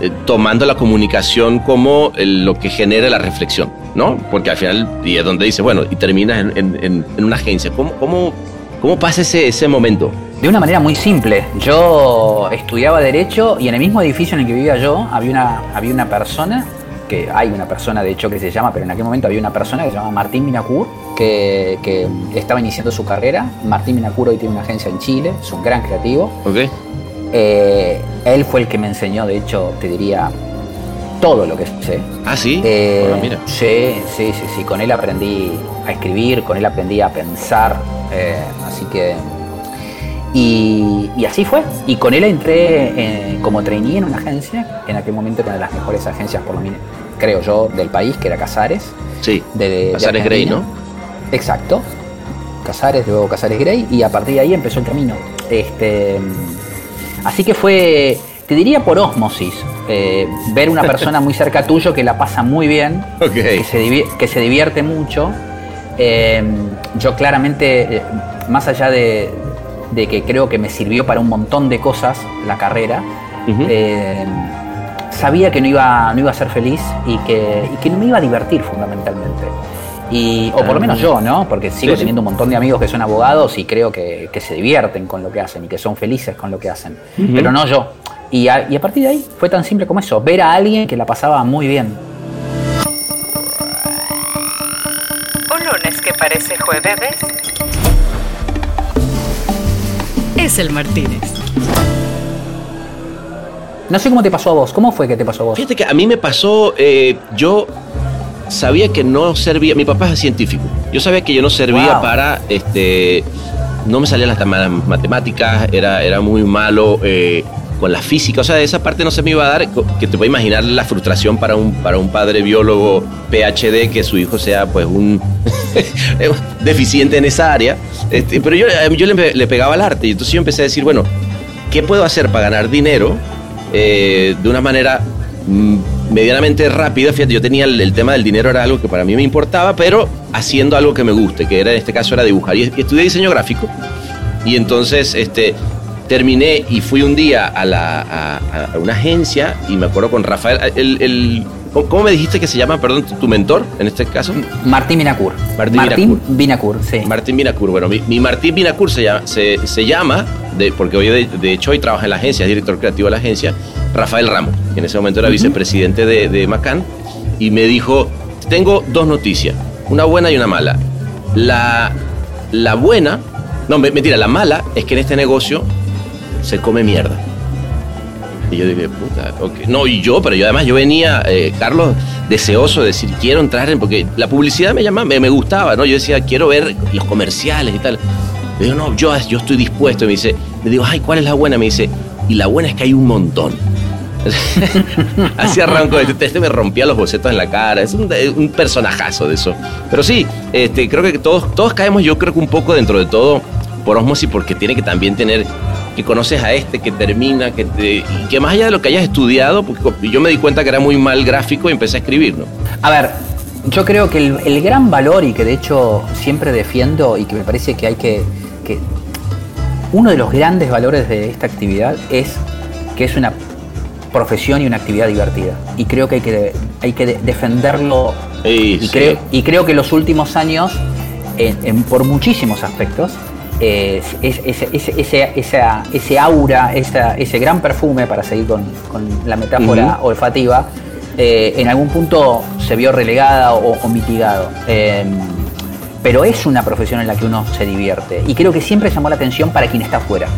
eh, tomando la comunicación como el- lo que genere la reflexión, ¿no? Porque al final, y es donde dices, bueno, y terminas en, en- una agencia. ¿Cómo, cómo, cómo pasa ese, ese momento? De una manera muy simple. Yo estudiaba Derecho y en el mismo edificio en el que vivía yo había una, había una persona, que hay una persona de hecho que se llama, pero en aquel momento había una persona que se llama Martín Minacur, que, que estaba iniciando su carrera. Martín Minacur hoy tiene una agencia en Chile, es un gran creativo. ¿Ok? Eh, él fue el que me enseñó, de hecho, te diría, todo lo que sé. Ah, sí. Eh, Ah, mira. Sí, sí, sí, sí. Con él aprendí a escribir, con él aprendí a pensar. eh, así que. Y, y así fue. Y con él entré eh, como trainee en una agencia, en aquel momento era una de las mejores agencias, por lo menos, creo yo, del país, que era Casares. Sí. De, Casares Grey. ¿no? Exacto. Casares, luego Casares Grey, y a partir de ahí empezó el camino. Este, así que fue, te diría por osmosis, eh, ver una persona muy cerca tuyo que la pasa muy bien, (laughs) que, se que se divierte mucho. Eh, yo claramente, eh, más allá de, de que creo que me sirvió para un montón de cosas la carrera, eh, sabía que no iba, no iba a ser feliz y que, y que no me iba a divertir fundamentalmente. Y, o por lo menos yo, ¿no? Porque sigo Sí, sí. teniendo un montón de amigos que son abogados y creo que, que se divierten con lo que hacen y que son felices con lo que hacen. Pero no yo. Y a, y a partir de ahí fue tan simple como eso, ver a alguien que la pasaba muy bien. Un lunes que parece jueves. Es el Martínez. No sé cómo te pasó a vos, ¿cómo fue que te pasó a vos? Fíjate que a mí me pasó, eh, yo sabía que no servía, mi papá es científico, yo sabía que yo no servía Wow. para, este, no me salían las matemáticas, era, era muy malo eh, con la física, o sea, esa parte no se me iba a dar, que te puedes imaginar la frustración para un, para un padre biólogo PhD que su hijo sea pues (laughs) un deficiente en esa área, Este, pero yo, yo le, le pegaba al arte y entonces yo empecé a decir, bueno, ¿qué puedo hacer para ganar dinero eh, de una manera mm, medianamente rápida? Fíjate, yo tenía el, tema del dinero, era algo que para mí me importaba, pero haciendo algo que me guste, que era en este caso era dibujar. Y, estudié diseño gráfico. Y entonces este, terminé y fui un día a, la, a, una agencia y me acuerdo con Rafael, el, el- ¿cómo, me dijiste que se llama, perdón, tu, tu mentor en este caso? Martín Binacur. Martín Binacur, sí. Martín Binacur. Bueno, mi, mi Martín Binacur se llama, se, se llama de, porque hoy de, de hecho hoy trabaja en la agencia, es director creativo de la agencia, Rafael Ramos, que en ese momento era vicepresidente de, de Macán, y me dijo, tengo dos noticias, una buena y una mala. La, la buena, no, me- mentira, la mala es que en este negocio se come mierda. Y yo dije, puta, ok. No, y yo, pero yo además yo venía, eh, Carlos, deseoso de decir, quiero entrar en, porque la publicidad me llamaba, me, me gustaba, ¿no? Yo decía, quiero ver los comerciales y tal. Le digo, no, yo, yo estoy dispuesto. Y me dice, le digo, ay, ¿cuál es la buena? Me dice, y la buena es que hay un montón. (laughs) Así arranco, este, este me rompía los bocetos en la cara, es un, un personajazo de eso. Pero sí, este, creo que todos, todos caemos, yo creo que un poco dentro de todo, por osmosis, porque tiene que también tener, que conoces a este, que termina, que te- y que más allá de lo que hayas estudiado, porque yo me di cuenta que era muy mal gráfico y empecé a escribir, ¿no? A ver, yo creo que el, el gran valor y que de hecho siempre defiendo y que me parece que hay que, que uno de los grandes valores de esta actividad es que es una profesión y una actividad divertida. Y creo que hay que, hay que de- defenderlo. Y, Y, sí. creo, y creo que los últimos años, en- en- por muchísimos aspectos, eh, es- es- es- ese, esa- ese aura, esa- ese gran perfume, para seguir con, con la metáfora olfativa, eh, en algún punto se vio relegada o, o mitigado. Eh, pero es una profesión en la que uno se divierte. Y creo que siempre llamó la atención para quien está afuera.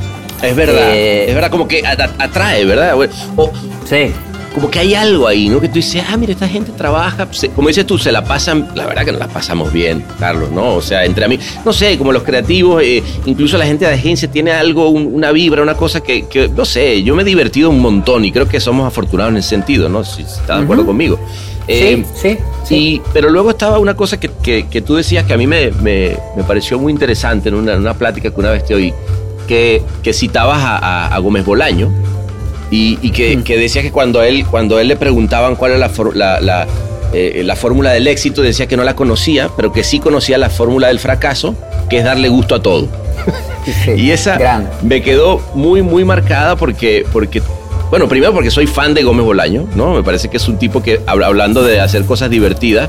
Es verdad, Eh, es verdad, como que atrae, ¿verdad? O, Sí. Como que hay algo ahí, ¿no? Que tú dices, ah, mira, esta gente trabaja, como dices tú, se la pasan, la verdad que nos la pasamos bien, Carlos, ¿no? O sea, entre a mí, no sé, como los creativos, eh, incluso la gente de agencia tiene algo, un- una vibra, una cosa que, que, no sé, yo me he divertido un montón y creo que somos afortunados en ese sentido, ¿no? Si está de acuerdo Ujú. conmigo. sí, sí, sí. Y, pero luego estaba una cosa que, que- que tú decías que a mí me, me- me pareció muy interesante en una, en una plática que una vez te oí, que, que citabas a, a- a Gómez Bolaño y, y que, Mm. que decía que cuando a él, cuando a él le preguntaban cuál era la, for- la, la, eh, la fórmula del éxito, decía que no la conocía, pero que sí conocía la fórmula del fracaso, que es darle gusto a todo. Sí. Y esa Gran. me quedó muy, muy marcada porque, porque, bueno, primero porque soy fan de Gómez Bolaño, ¿no? Me parece que es un tipo que, habla- hablando de hacer cosas divertidas,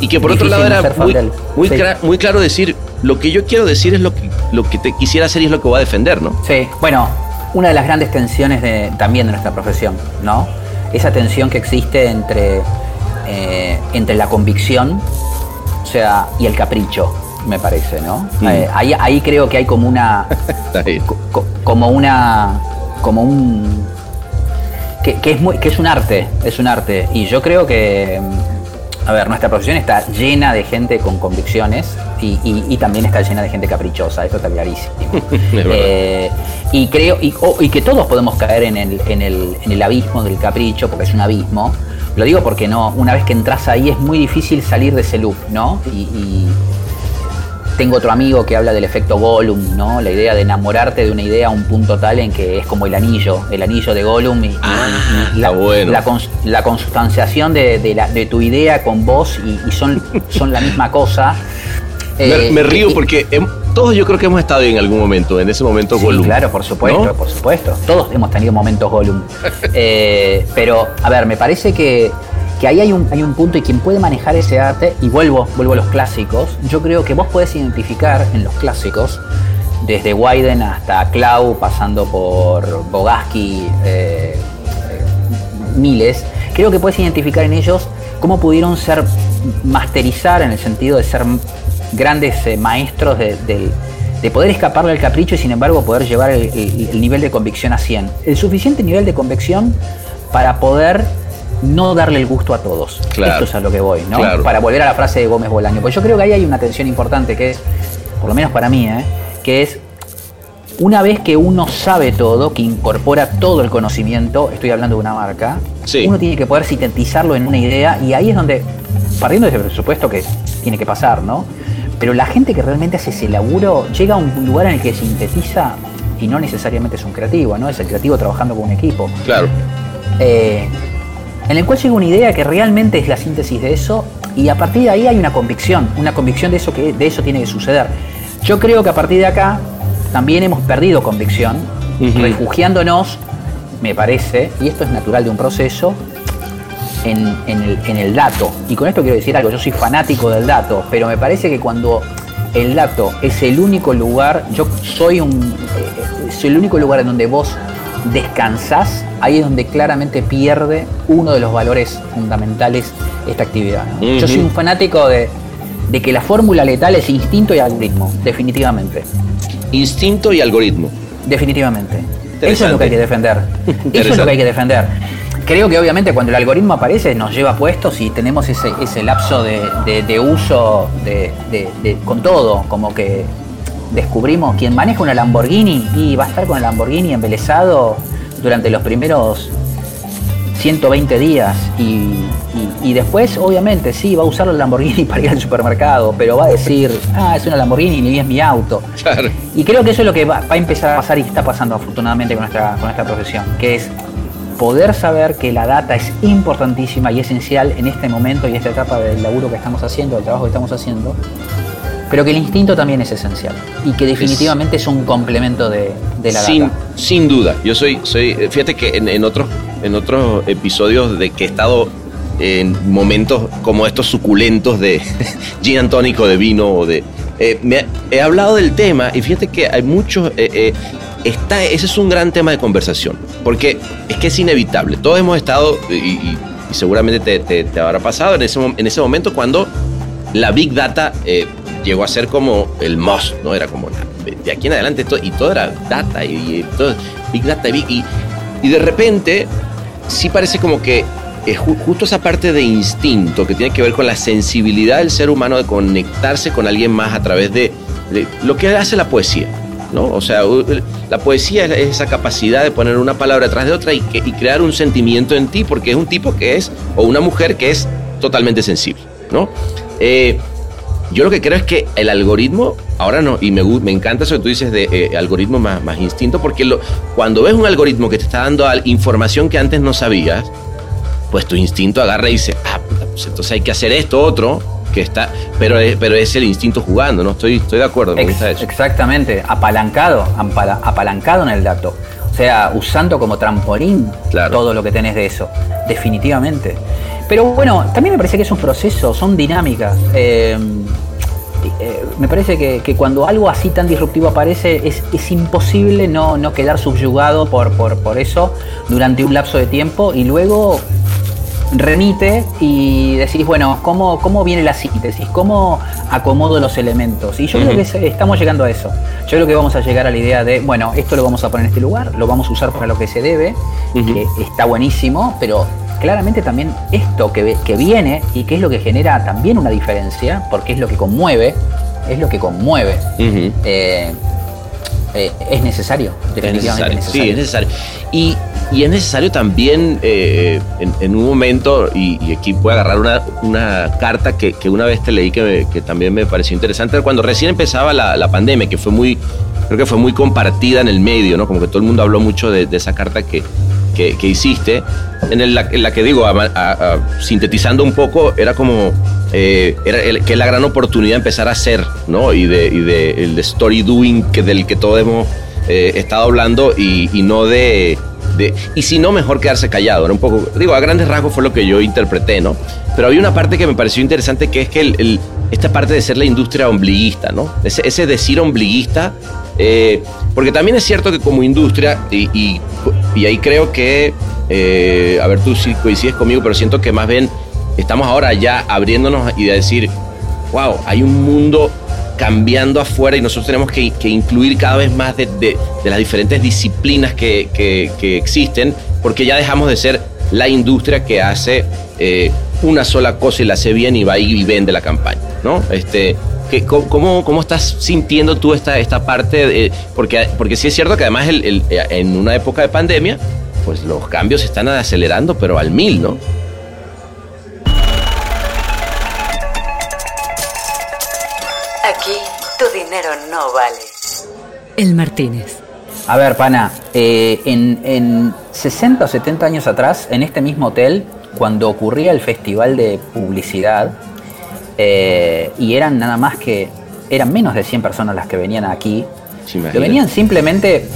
y que por otro lado era muy, Sí. muy claro decir, lo que yo quiero decir es lo que, lo que te quisiera hacer y es lo que voy a defender, ¿no? Sí, bueno, una de las grandes tensiones de, también de nuestra profesión, ¿no? Esa tensión que existe entre, eh, entre la convicción, o sea, y el capricho, me parece, ¿no? Mm. Eh, ahí, ahí creo que hay como una, (laughs) co- como una, como un, que, que es muy, que es un arte, es un arte, y yo creo que, a ver, nuestra profesión está llena de gente con convicciones y, y- y también está llena de gente caprichosa, esto está clarísimo. (laughs) Es. Eh, y creo y, o- y que todos podemos caer en el, en, el, en el abismo del capricho, porque es un abismo. Lo digo porque no, una vez que entras ahí es muy difícil salir de ese loop, ¿no? Y tengo otro amigo que habla del efecto Gollum, ¿no? La idea de enamorarte de una idea a un punto tal en que es como el anillo, el anillo de Gollum y, Ah, y la, bueno. la cons- la consustanciación de, de la- de tu idea con vos y, y son, son la misma cosa. (laughs) Me, Eh, me río y- porque todos yo creo que hemos estado en algún momento, en ese momento Sí, Gollum. claro, por supuesto, ¿No? por supuesto. Todos hemos tenido momentos Gollum. (laughs) Eh, pero, a ver, me parece que, que ahí hay un, hay un punto y quien puede manejar ese arte, y vuelvo, vuelvo a los clásicos, yo creo que vos podés identificar en los clásicos, desde Wyden hasta Clau, pasando por Bogaski, eh, miles, creo que puedes identificar en ellos cómo pudieron ser masterizar en el sentido de ser grandes eh, maestros de, de poder escaparle al capricho y sin embargo poder llevar el, el- el nivel de convicción a 100. El suficiente nivel de convicción para poder no darle el gusto a todos. Claro. Esto es a lo que voy, ¿no? Claro. Para volver a la frase de Gómez Bolaño. Pues yo creo que ahí hay una tensión importante que es, por lo menos para mí, ¿eh? que es una vez que uno sabe todo, que incorpora todo el conocimiento, estoy hablando de una marca, Sí. uno tiene que poder sintetizarlo en una idea y ahí es donde, partiendo de ese presupuesto que tiene que pasar, ¿no? Pero la gente que realmente hace ese laburo llega a un lugar en el que sintetiza y no necesariamente es un creativo, ¿no? Es el creativo trabajando con un equipo. Claro. Eh, en el cual llega una idea que realmente es la síntesis de eso y a partir de ahí hay una convicción, una convicción de eso que de eso tiene que suceder. Yo creo que a partir de acá también hemos perdido convicción, refugiándonos, me parece, y esto es natural de un proceso, en, en el, en el dato. Y con esto quiero decir algo, yo soy fanático del dato, pero me parece que cuando el dato es el único lugar, yo soy un eh, soy el único lugar en donde vos descansás, ahí es donde claramente pierde uno de los valores fundamentales esta actividad. ¿no? Yo soy un fanático de, de que la fórmula letal es instinto y algoritmo, definitivamente. Instinto y algoritmo. Definitivamente. Eso es lo que hay que defender. (laughs) Eso es lo que hay que defender. Creo que obviamente cuando el algoritmo aparece nos lleva puestos y tenemos ese, ese lapso de, de- de uso de- con todo, como que descubrimos quien maneja una Lamborghini y va a estar con el Lamborghini embelesado durante los primeros 120 días y, y- y después obviamente sí va a usar el Lamborghini (laughs) para ir al supermercado, pero va a decir, ah, es una Lamborghini y es mi auto. Claro. Y creo que eso es lo que va, va a empezar a pasar y está pasando afortunadamente con nuestra, con nuestra profesión, que es poder saber que la data es importantísima y esencial en este momento y esta etapa del laburo que estamos haciendo, del trabajo que estamos haciendo, pero que el instinto también es esencial y que definitivamente es, un complemento de, de la sin, sin duda. Yo soy, soy, eh, fíjate que en, en otros, en otros episodios de que he estado en momentos como estos suculentos de (laughs) gin and tonic o de vino o de, eh, me- he hablado del tema y fíjate que hay muchos, eh, eh, está, ese es un gran tema de conversación, porque es que es inevitable. Todos hemos estado, y, y- y seguramente te, te- te habrá pasado en ese, en ese momento cuando la Big Data llegó a ser como el must, ¿no? Era como de aquí en adelante todo, y todo era data y, y todo, Big Data Big- y, y de repente sí parece como que eh, ju- justo esa parte de instinto que tiene que ver con la sensibilidad del ser humano de conectarse con alguien más a través de, de lo que hace la poesía. ¿no? O sea, la poesía es esa capacidad de poner una palabra detrás de otra y, que- y crear un sentimiento en ti, porque es un tipo que es, o una mujer que es totalmente sensible, ¿no? Eh, yo lo que creo es que el algoritmo, ahora no, y me, me encanta eso que tú dices de eh, algoritmo más, más instinto, porque lo, cuando ves un algoritmo que te está dando información que antes no sabías, pues tu instinto agarra y dice, ah, pues entonces hay que hacer esto, otro, que está, pero es, pero es el instinto jugando, ¿no? Estoy, estoy de acuerdo, me Ex- gusta eso. exactamente, apalancado, apalancado en el dato. O sea, usando como trampolín Claro. todo lo que tenés de eso, definitivamente. Pero bueno, también me parece que es un proceso, son dinámicas. Eh, eh, me parece que, que cuando algo así tan disruptivo aparece es, es imposible no, no quedar subyugado por, por, por eso durante un lapso de tiempo y luego remite y decís, bueno, ¿cómo, cómo viene la síntesis? ¿Cómo acomodo los elementos? Y yo creo que estamos llegando a eso. Yo creo que vamos a llegar a la idea de, bueno, esto lo vamos a poner en este lugar, lo vamos a usar para lo que se debe, que está buenísimo, pero claramente también esto que, que viene y que es lo que genera también una diferencia, porque es lo que conmueve, es lo que conmueve. Eh, eh, es necesario, Es definitivamente necesario, es sí, es necesario. necesario. Y, y es necesario también eh, en, en un momento, y, y aquí voy a agarrar una, una carta que, que una vez te leí que, me- que también me pareció interesante, cuando recién empezaba la, la pandemia, que fue muy, creo que fue muy compartida en el medio, ¿no? Como que todo el mundo habló mucho de, de esa carta que, que, hiciste, en, la, que digo, sintetizando un poco, era como eh, era que es la gran oportunidad de empezar a hacer, ¿no? Y de, y de el de story doing que, del que todos hemos eh, estado hablando y, no de, Y si no, mejor quedarse callado. Era un poco. Digo, a grandes rasgos fue lo que yo interpreté, ¿no? Pero había una parte que me pareció interesante que es que el- el- esta parte de ser la industria ombliguista, ¿no? Ese, decir ombliguista. eh, porque también es cierto que como industria, y- y ahí creo que. eh, a ver, tú sí coincides conmigo, pero siento que más bien estamos ahora ya abriéndonos y de decir, wow, hay un mundo cambiando afuera y nosotros tenemos que, incluir cada vez más de, las diferentes disciplinas que existen, porque ya dejamos de ser la industria que hace eh, una sola cosa y la hace bien y va y vende la campaña, ¿no? Este, ¿cómo, ¿Cómo estás sintiendo tú esta, esta parte? de- porque, porque sí es cierto que además el- el- en una época de pandemia, pues los cambios se están acelerando, pero al mil, ¿no? Aquí tu dinero no vale. El Martínez. A ver, pana, eh, en, en 60 o 70 años atrás, en este mismo hotel, cuando ocurría el festival de publicidad, eh, y eran nada más que, eran menos de 100 personas las que venían aquí, que venían simplemente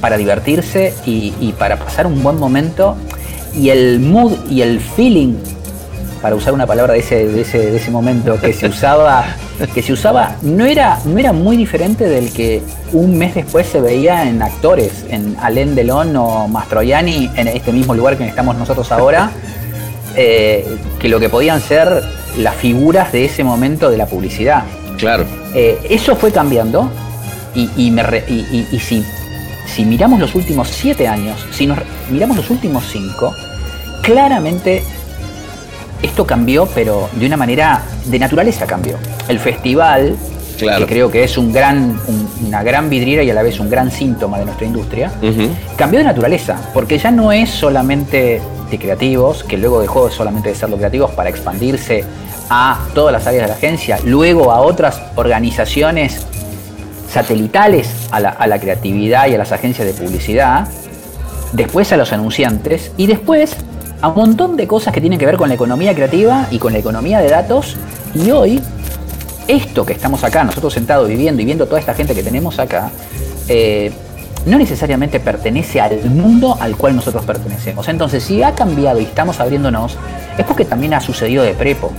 para divertirse y, y para pasar un buen momento, y el mood y el feeling, para usar una palabra de ese, de ese, de ese momento, que se usaba, (laughs) que se usaba, no era, no era muy diferente del que un mes después se veía en actores, en Alain Delon o Mastroianni, en este mismo lugar que estamos nosotros ahora, eh, que lo que podían ser las figuras de ese momento de la publicidad. Claro. Eh, eso fue cambiando y, y me re- y- si, si miramos los últimos siete años, si nos miramos los últimos cinco, claramente esto cambió, pero de una manera de naturaleza cambió. El festival, Claro. que creo que es un gran, un- una gran vidriera y a la vez un gran síntoma de nuestra industria, cambió de naturaleza, porque ya no es solamente de creativos, que luego dejó solamente de ser los creativos para expandirse a todas las áreas de la agencia, luego a otras organizaciones satelitales a la, a la creatividad y a las agencias de publicidad, después a los anunciantes y después a un montón de cosas que tienen que ver con la economía creativa y con la economía de datos. Y hoy esto que estamos acá, nosotros sentados viviendo y viendo toda esta gente que tenemos acá, eh, no necesariamente pertenece al mundo al cual nosotros pertenecemos. Entonces, si ha cambiado y estamos abriéndonos, es porque también ha sucedido de prepo.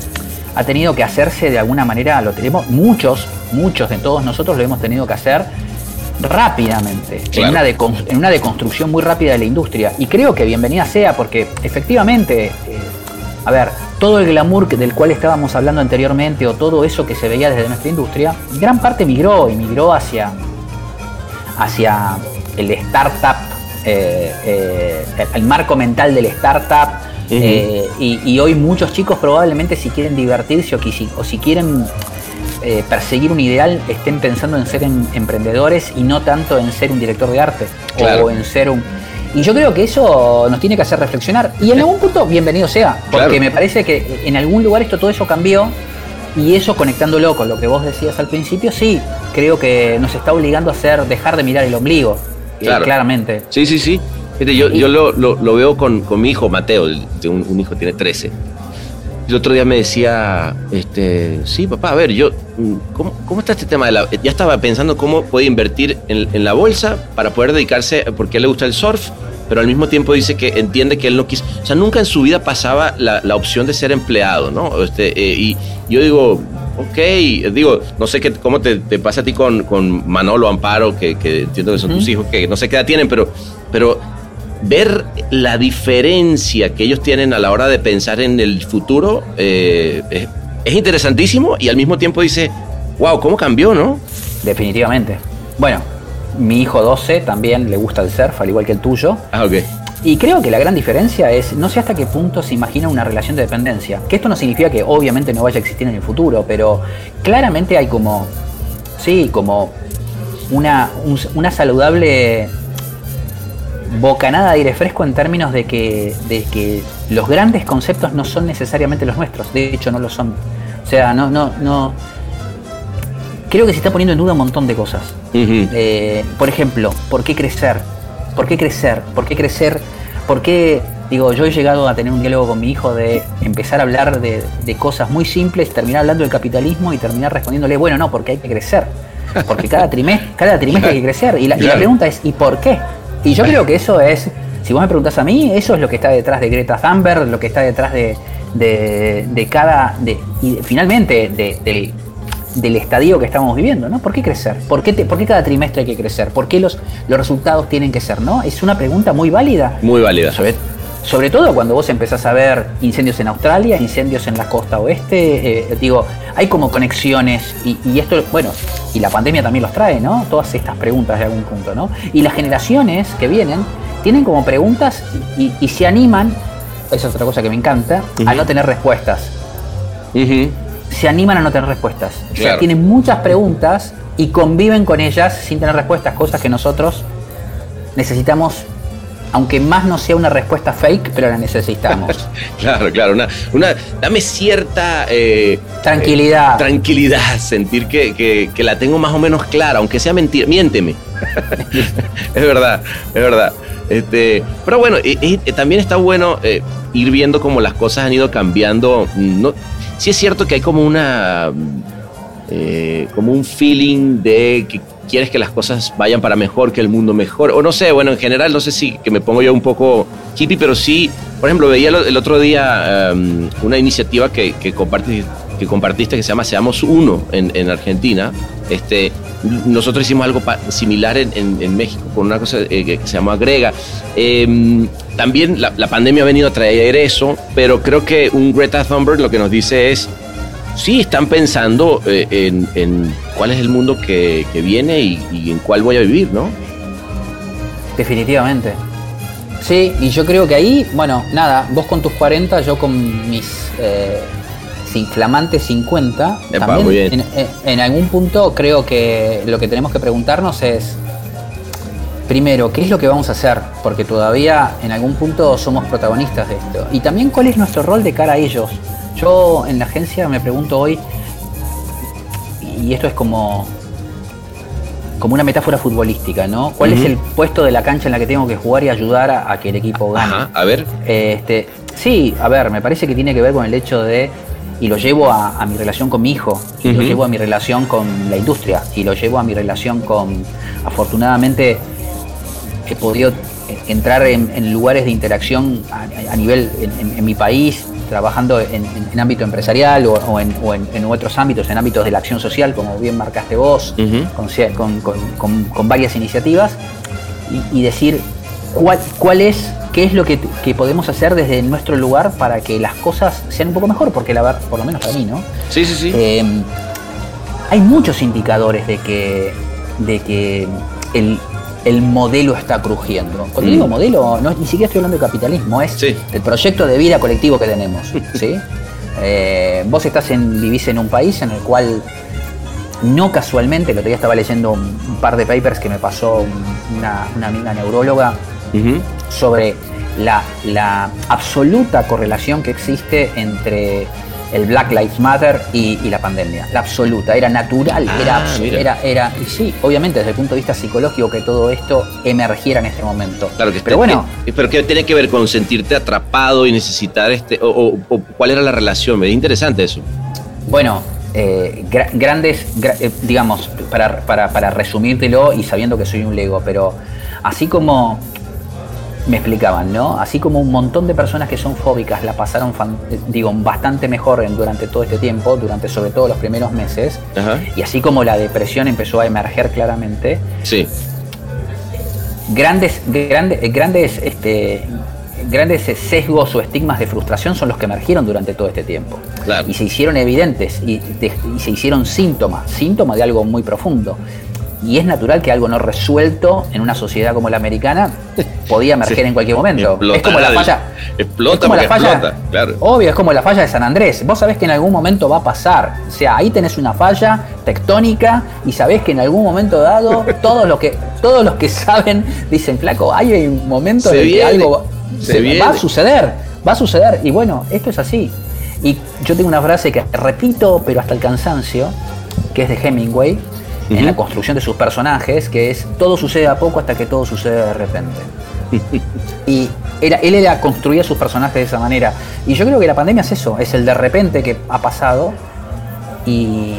Ha tenido que hacerse de alguna manera, lo tenemos, muchos, muchos de todos nosotros lo hemos tenido que hacer rápidamente, en, una decon- en una deconstrucción muy rápida de la industria. Y creo que bienvenida sea, porque efectivamente, eh, a ver, todo el glamour del cual estábamos hablando anteriormente, o todo eso que se veía desde nuestra industria, gran parte migró y migró hacia, hacia el startup, eh, eh, el marco mental del startup. Eh, y, y hoy muchos chicos probablemente si quieren divertirse o, que si, o si quieren perseguir un ideal estén pensando en ser em- emprendedores y no tanto en ser un director de arte Claro. o en ser un... Y yo creo que eso nos tiene que hacer reflexionar. Y en algún punto, bienvenido sea, porque Claro. me parece que en algún lugar esto todo eso cambió y eso conectándolo con lo que vos decías al principio, sí, creo que nos está obligando a hacer, dejar de mirar el ombligo, Claro. claramente. Sí, sí, sí. Fíjate, yo, yo lo, lo- lo veo con, con mi hijo, Mateo, el- un, un hijo tiene 13. El otro día me decía, este, sí, papá, a ver, yo, mm, ¿cómo, cómo está este tema? De la, ya estaba pensando cómo puede invertir en, en la bolsa para poder dedicarse, porque a él le gusta el surf, pero al mismo tiempo dice que entiende que él no quiso, o sea, nunca en su vida pasaba la, la opción de ser empleado, ¿no? Este, eh, y yo digo, ok, digo, no sé qué, cómo te, te pasa a ti con, con Manolo, Amparo, que, que entiendo que son tus hijos, que no sé qué edad tienen, pero, pero ver la diferencia que ellos tienen a la hora de pensar en el futuro eh, es, es interesantísimo y al mismo tiempo dice, wow, ¿cómo cambió, no? Definitivamente. Bueno, mi hijo 12 también le gusta el surf, al igual que el tuyo. Ah, ok. Y creo que la gran diferencia es, no sé hasta qué punto se imagina una relación de dependencia. Que esto no significa que obviamente no vaya a existir en el futuro, pero claramente hay como, sí, como una, un- una saludable bocanada de aire fresco en términos de que, de que los grandes conceptos no son necesariamente los nuestros. De hecho, no lo son. O sea, no, no, no. Creo que se está poniendo en duda un montón de cosas. Eh, por ejemplo, ¿por qué crecer? ¿Por qué crecer? ¿Por qué crecer? ¿Por qué, digo, yo he llegado a tener un diálogo con mi hijo de empezar a hablar de, de cosas muy simples, terminar hablando del capitalismo y terminar respondiéndole, bueno, no, porque hay que crecer. Porque cada trimestre, (laughs) cada trimestre hay que crecer. Y la, y la Claro. pregunta es, ¿y por qué? Y yo creo que eso es, si vos me preguntás a mí, eso es lo que está detrás de Greta Thunberg, lo que está detrás de, de, de cada, de, y finalmente de- del, del estadio que estamos viviendo, ¿no? ¿Por qué crecer? ¿Por qué, te- por qué cada trimestre hay que crecer? ¿Por qué los, los resultados tienen que ser, no? Es una pregunta muy válida. Muy válida. Sobre, sobre todo cuando vos empezás a ver incendios en Australia, incendios en la costa oeste, eh, digo, hay como conexiones y, y esto, bueno, y la pandemia también los trae, ¿no? Todas estas preguntas de algún punto, ¿no? Y las generaciones que vienen tienen como preguntas y, y se animan, esa es otra cosa que me encanta, a no tener respuestas. Ujú. Se animan a no tener respuestas. O sea, tienen muchas preguntas y conviven con ellas sin tener respuestas, cosas que nosotros necesitamos, aunque más no sea una respuesta fake, pero la necesitamos. (laughs) Claro, claro. Una, una, dame cierta eh, Tranquilidad. eh, tranquilidad, sentir que, que- que la tengo más o menos clara, aunque sea mentira. Miénteme. (laughs) es verdad, es verdad. Este, pero bueno, y- y también está bueno eh, ir viendo cómo las cosas han ido cambiando. No, sí es cierto que hay como una. eh, como un feeling de que quieres que las cosas vayan para mejor, que el mundo mejor. O no sé, bueno, en general, no sé si que me pongo yo un poco hippie, pero sí, por ejemplo, veía el otro día um, una iniciativa que, que, compartiste, que compartiste que se llama Seamos Uno en, en Argentina. Este, nosotros hicimos algo similar en, en- México con una cosa eh, que se llama Agrega. Em, también la, la pandemia ha venido a traer eso, pero creo que un Greta Thunberg lo que nos dice es sí están pensando eh, en, en cuál es el mundo que, que viene y, y en cuál voy a vivir, ¿no? Definitivamente. Sí, y yo creo que ahí, bueno, nada, vos con tus 40, yo con mis eh, flamantes 50, Epa, también bien. En, algún punto creo que lo que tenemos que preguntarnos es, primero, ¿qué es lo que vamos a hacer? Porque todavía en algún punto somos protagonistas de esto. Y también, ¿cuál es nuestro rol de cara a ellos? Yo en la agencia me pregunto hoy, y esto es como como una metáfora futbolística, ¿no? ¿Cuál es el puesto de la cancha en la que tengo que jugar y ayudar a, a que el equipo gane? Ajá, a ver. Este, sí, a ver, me parece que tiene que ver con el hecho de, y lo llevo a, a mi relación con mi hijo, y lo llevo a mi relación con la industria, y lo llevo a mi relación con, afortunadamente, he podido entrar en, en lugares de interacción a, a nivel, en, mi país, trabajando en, ámbito empresarial o, o en, o en- en otros ámbitos, en ámbitos de la acción social, como bien marcaste vos, con- con- con varias iniciativas, y, y decir cuál, cuál es, qué es lo que, que podemos hacer desde nuestro lugar para que las cosas sean un poco mejor, porque la verdad, por lo menos para mí, ¿no? Sí, sí, sí. Eh, hay muchos indicadores de que, de que el, el modelo está crujiendo. Cuando Mm. digo modelo, no, ni siquiera estoy hablando de capitalismo, es Sí. el proyecto de vida colectivo que tenemos. (laughs) ¿sí? Eh, vos estás en, vivís en un país en el cual no casualmente, el otro día estaba leyendo un, un par de papers que me pasó un- una, una amiga neuróloga Sobre la, la absoluta correlación que existe entre el Black Lives Matter y, y la pandemia. La absoluta, era natural, Ah, era, mira. era, era, y sí, obviamente desde el punto de vista psicológico que todo esto emergiera en este momento. Claro que Pero bueno, que- pero que tiene que ver con sentirte atrapado y necesitar este o, o- o cuál era la relación. Me interesante eso. Bueno, eh, gra- grandes, gra- eh, digamos, para, para, para resumírtelo y sabiendo que soy un lego, pero así como me explicaban, ¿no? Así como un montón de personas que son fóbicas la pasaron, fan- eh, digo, bastante mejor en- durante todo este tiempo, durante sobre todo los primeros meses, Ajá. y así como la depresión empezó a emerger claramente, Sí. grandes, grandes, eh, grandes, este, grandes sesgos o estigmas de frustración son los que emergieron durante todo este tiempo. Claro. Y se hicieron evidentes y, de- y se hicieron síntomas, síntomas de algo muy profundo. Y es natural que algo no resuelto en una sociedad como la americana (laughs) podía emerger Sí. en cualquier momento. Explotará es como la falla. explota es como la porque falla- explota, claro. Obvio, es como la falla de San Andrés. Vos sabés que en algún momento va a pasar. O sea, ahí tenés una falla tectónica y sabés que en algún momento dado (laughs) todos los que todos los que saben dicen, flaco, hay un momento en el que algo se se- viene. va a suceder, va a suceder y bueno, esto es así. Y yo tengo una frase que repito, pero hasta el cansancio, que es de Hemingway, en la construcción de sus personajes, que es todo sucede a poco hasta que todo sucede de repente. (laughs) Y era, él era, construía sus personajes de esa manera. Y yo creo que la pandemia es eso, es el de repente que ha pasado. Y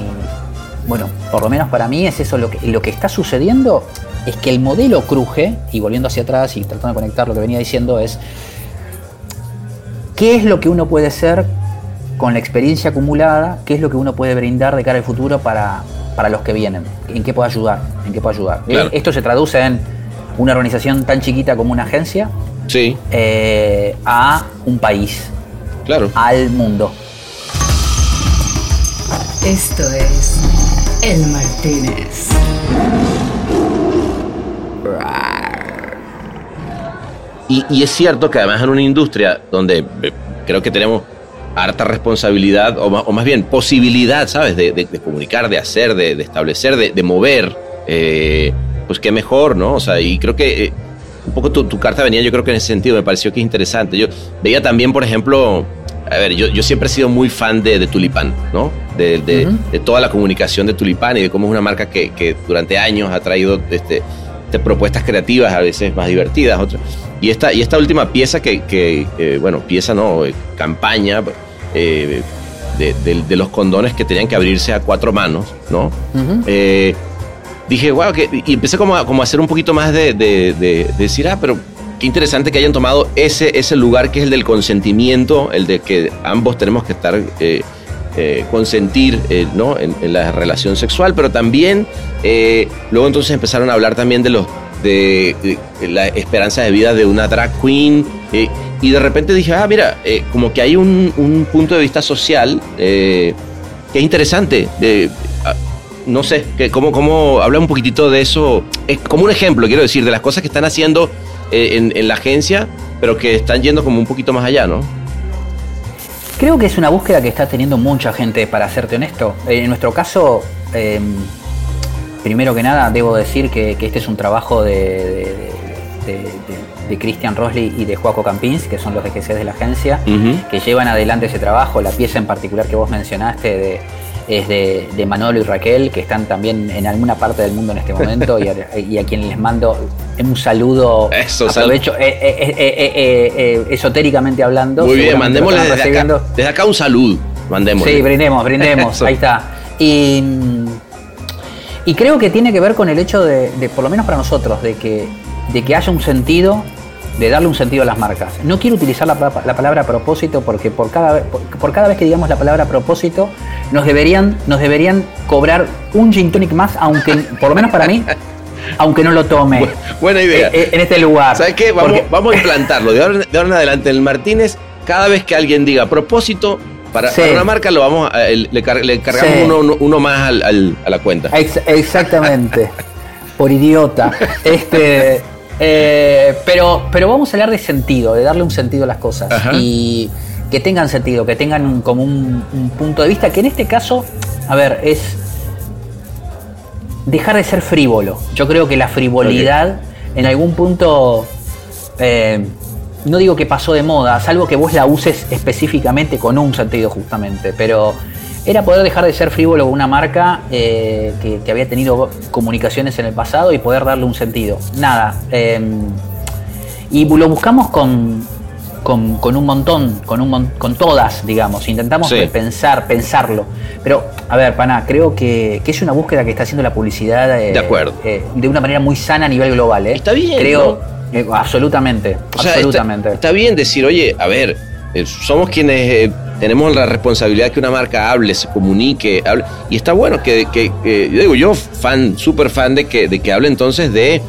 bueno, por lo menos para mí es eso lo que, lo que está sucediendo. Es que el modelo cruje, y volviendo hacia atrás y tratando de conectar lo que venía diciendo, es qué es lo que uno puede ser con la experiencia acumulada, qué es lo que uno puede brindar de cara al futuro para, para los que vienen, en qué puede ayudar, en qué puede ayudar. Claro. Esto se traduce en una organización tan chiquita como una agencia Sí, eh, a un país, claro. al mundo. Esto es El Martínez. Y, y es cierto que además en una industria donde eh, creo que tenemos harta responsabilidad, o más, o más bien posibilidad, ¿sabes? De, de- de comunicar, de hacer, de, de establecer, de, mover, eh, pues qué mejor, ¿no? O sea, y creo que eh, un poco tu, tu carta venía, yo creo que en ese sentido me pareció que es interesante. Yo veía también, por ejemplo, a ver, yo, yo siempre he sido muy fan de, Tulipán, ¿no? De, de- toda la comunicación de Tulipán y de cómo es una marca que, que durante años ha traído este, este, propuestas creativas, a veces más divertidas, otras. Y esta, y esta última pieza que, que, eh, bueno, pieza no, eh, campaña eh, de, de- de los condones que tenían que abrirse a cuatro manos, ¿no? Eh, dije, wow, que, y empecé como a, como a hacer un poquito más de, de- de- de decir, ah, pero qué interesante que hayan tomado ese, ese lugar que es el del consentimiento, el de que ambos tenemos que estar, eh, eh, consentir, ¿no? En, en la relación sexual, pero también, luego entonces empezaron a hablar también de los de, de la esperanza de vida de una drag queen eh, y de repente dije, ah, mira, eh, como que hay un, un punto de vista social eh, que es interesante. ah, no sé, que cómo, cómo habla un poquitito de eso. Es como un ejemplo, quiero decir, de las cosas que están haciendo en, en la agencia, pero que están yendo como un poquito más allá, ¿no? Creo que es una búsqueda que está teniendo mucha gente, para serte honesto. En nuestro caso, primero que nada, debo decir que, que este es un trabajo de, de- de- Christian Rosley y de Joaco Campins, que son los DGCs de la agencia, que llevan adelante ese trabajo. La pieza en particular que vos mencionaste de- es de, de Manolo y Raquel, que están también en alguna parte del mundo en este momento y a, y a quien les mando un saludo. Eso, aprovecho, eh, eh, eh, esotéricamente hablando. Muy bien, mandémosle desde acá, desde acá un salud. Mandémosle. Sí, brindemos, brindemos. (laughs) Ahí está. Y, y creo que tiene que ver con el hecho de, de, por lo menos para nosotros, de que, de que haya un sentido, de darle un sentido a las marcas. No quiero utilizar la, pa- la palabra propósito porque por cada, vez- por, por cada vez que digamos la palabra propósito, nos deberían, nos deberían cobrar un gin tonic más, aunque, por lo menos para mí, (laughs) aunque no lo tome. Bu- buena idea. eh, eh, En este lugar. ¿Sabes qué? Vamos, Porque- vamos a implantarlo. De ahora, de ahora en adelante, en el Martínez, cada vez que alguien diga propósito para, Sí. para una marca, lo vamos a- el- le, car- le cargamos Sí. uno, uno- uno más al- al- a la cuenta. Ex- exactamente. (laughs) Por idiota. Este, eh, pero, pero vamos a hablar de sentido, de darle un sentido a las cosas. Ajá. Y que tengan sentido, que tengan un- como un, un punto de vista, que en este caso, a ver, es dejar de ser frívolo. Yo creo que la frivolidad en algún punto, eh, no digo que pasó de moda, salvo que vos la uses específicamente con un sentido justamente, pero era poder dejar de ser frívolo una marca eh, que, que había tenido comunicaciones en el pasado y poder darle un sentido. Nada. eh, y lo buscamos con, con, con un montón, con, un con todas, digamos. Intentamos Sí. pensar, pensarlo. Pero, a ver, Pana, creo que, que es una búsqueda que está haciendo la publicidad eh, De acuerdo. eh, de una manera muy sana a nivel global. ¿eh? Está bien, Creo, eh, absolutamente, O sea, absolutamente. Está, está bien decir, oye, a ver, somos quienes tenemos la responsabilidad que una marca hable, se comunique, hable, y está bueno que, que- que- yo digo, yo fan, súper fan de que, de que hable entonces de,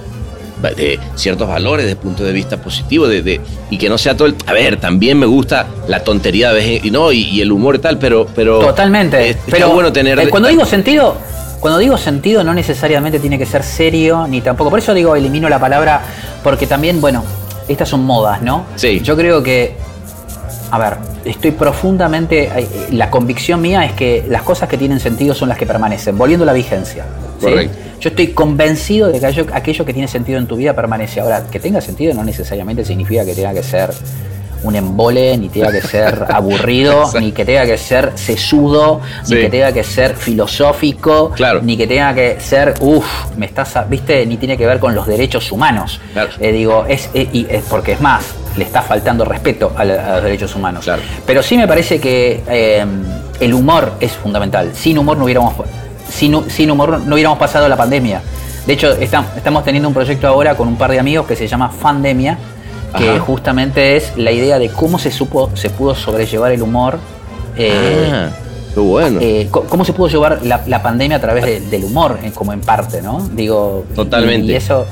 de ciertos valores, de punto de vista positivo, de, de- y que no sea todo el, a ver, también me gusta la tontería de y no, y, y el humor y tal, pero, pero Totalmente. está pero bueno tener eh, cuando digo sentido, cuando digo sentido no necesariamente tiene que ser serio ni tampoco. Por eso digo elimino la palabra porque también, bueno, estas son modas, ¿no? Sí. Yo creo que a ver, estoy profundamente eh, la convicción mía es que las cosas que tienen sentido son las que permanecen, volviendo a la vigencia. Yo estoy convencido de que aquello, aquello que tiene sentido en tu vida permanece. Ahora, que tenga sentido no necesariamente significa que tenga que ser un embole, ni tenga que ser (laughs) aburrido, Exacto. ni que tenga que ser sesudo, Sí. ni que tenga que ser filosófico, Claro. ni que tenga que ser, uff, me estás, a- viste, ni tiene que ver con los derechos humanos. Claro. Eh, digo, es, eh, y es porque es más, le está faltando respeto a, la- a los derechos humanos. Claro. Pero sí me parece que eh, el humor es fundamental. Sin humor no hubiéramos, sin, sin humor no hubiéramos pasado la pandemia. De hecho, estam- estamos teniendo un proyecto ahora con un par de amigos que se llama Fandemia, que Ajá. justamente es la idea de cómo se supo, se pudo sobrellevar el humor. eh, Ah, qué bueno. eh, ¿Cómo se pudo llevar la, la pandemia a través de- del humor, eh, como en parte, ¿no? Digo, y- Totalmente. Y, eso,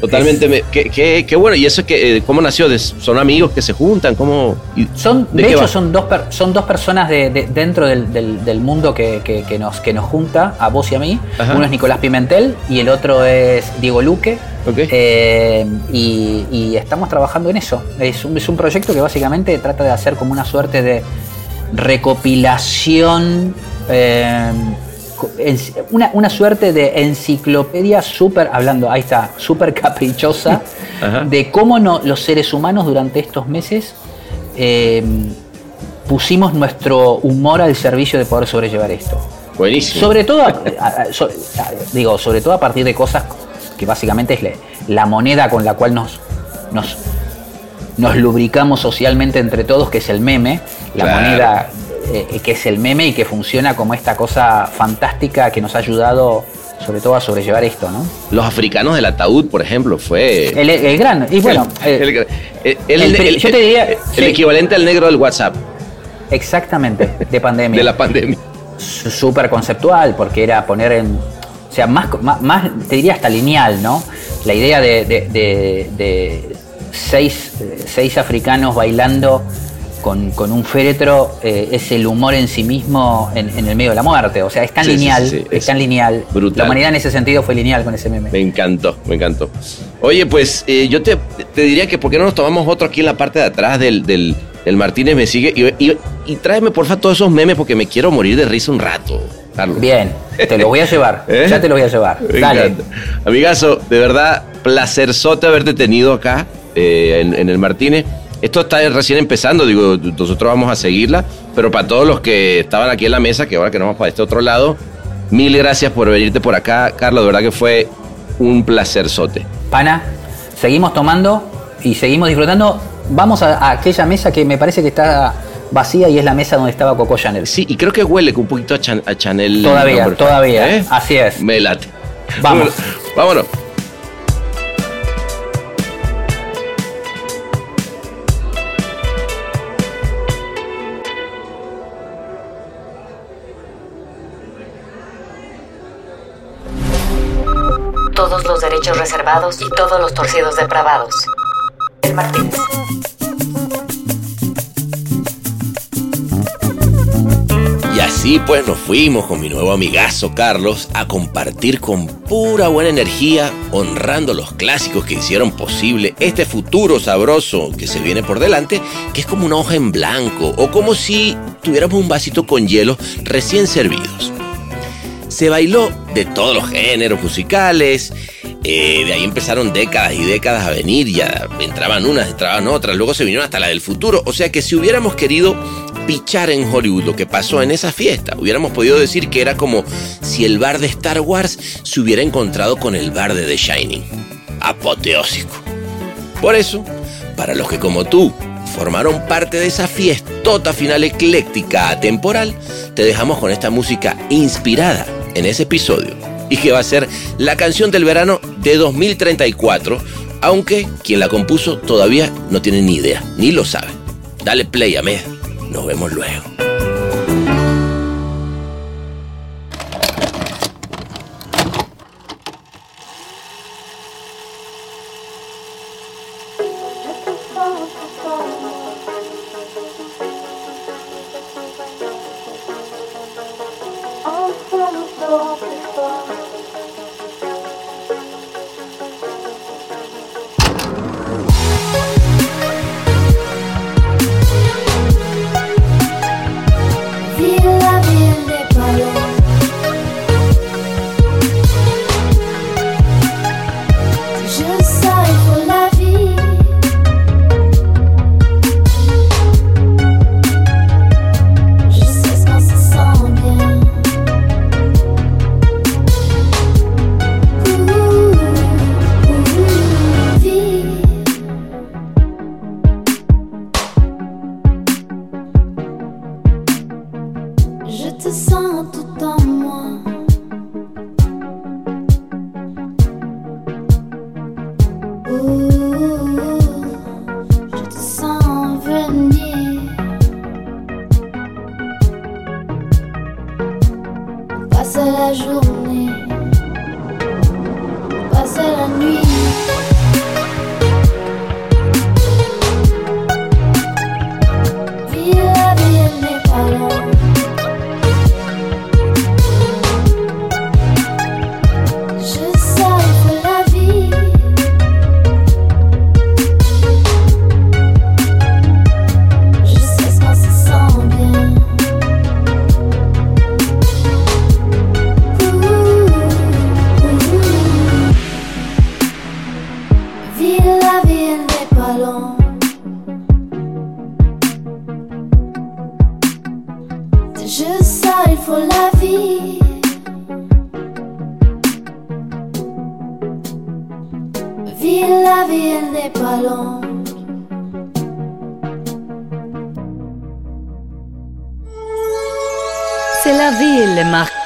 Totalmente. me- qué, qué- qué bueno. ¿Y eso que, cómo nació? ¿De- ¿Son amigos que se juntan? ¿Cómo? y- son, de, hecho, va? son dos, per- son dos personas de, de- dentro del, del- del mundo que, que- que nos, que nos junta, a vos y a mí. Ajá. Uno es Nicolás Pimentel y el otro es Diego Luque. Eh, y, y estamos trabajando en eso. Es un, es un proyecto que básicamente trata de hacer como una suerte de recopilación, eh, una, una suerte de enciclopedia súper, hablando, ahí está, súper caprichosa, (laughs) Ajá. de cómo no, los seres humanos durante estos meses eh, pusimos nuestro humor al servicio de poder sobrellevar esto. Buenísimo. Sobre todo, a- digo, sobre todo a partir de cosas que básicamente es la, la moneda con la cual nos, nos, nos lubricamos socialmente entre todos, que es el meme, la Claro. moneda eh, que es el meme y que funciona como esta cosa fantástica que nos ha ayudado sobre todo a sobrellevar esto, ¿no? Los africanos del ataúd, por ejemplo, fue. El, el gran, y bueno, el, eh, el- el- el- el- yo te diría, el sí. equivalente al negro del WhatsApp, exactamente, de pandemia. (laughs) de la pandemia. súper conceptual, porque era poner en. O sea, más, más, más, te diría hasta lineal, ¿no? La idea de, de- de- de seis, eh, seis africanos bailando con, con un féretro eh, es el humor en sí mismo en, en el medio de la muerte. O sea, es tan Sí, lineal, sí, sí, es es tan lineal. brutal. La humanidad en ese sentido fue lineal con ese meme. Me encantó, me encantó. Oye, pues eh, yo te, te diría que ¿por qué no nos tomamos otro aquí en la parte de atrás del, del, del Martínez me sigue? Y, y- y tráeme porfa todos esos memes porque me quiero morir de risa un rato, Carlos. Bien, te lo voy a llevar. (laughs) ¿Eh? Ya te lo voy a llevar. Me Dale. encanta. Amigazo, de verdad, placerzote haberte tenido acá eh, en, en el Martínez. Esto está recién empezando, digo, nosotros vamos a seguirla, pero para todos los que estaban aquí en la mesa, que ahora que nos vamos para este otro lado, mil gracias por venirte por acá, Carlos, de verdad que fue un placerzote. Pana, seguimos tomando y seguimos disfrutando. Vamos a, a aquella mesa que me parece que está vacía y es la mesa donde estaba Coco Chanel. Sí, y creo que huele un poquito a, Chan- a Chanel. Todavía, todavía. ¿eh? Así es. Me late. Vamos. Vámonos. Derechos reservados y todos los torcidos depravados. El Martínez. Y así pues nos fuimos con mi nuevo amigazo Carlos a compartir con pura buena energía, honrando los clásicos que hicieron posible este futuro sabroso que se viene por delante, que es como una hoja en blanco o como si tuviéramos un vasito con hielo recién servidos. Se bailó de todos los géneros musicales, eh, de ahí empezaron décadas y décadas a venir, ya entraban unas, entraban otras, luego se vinieron hasta la del futuro, o sea que si hubiéramos querido pichar en Hollywood lo que pasó en esa fiesta, hubiéramos podido decir que era como si el bar de Star Wars se hubiera encontrado con el bar de The Shining. Apoteósico. Por eso, para los que como tú formaron parte de esa fiestota final ecléctica atemporal, te dejamos con esta música inspirada en ese episodio y que va a ser la canción del verano de 2034, aunque quien la compuso todavía no tiene ni idea, ni lo sabe. Dale play, Ahmed. Nos vemos luego. Je te sens tout en moi.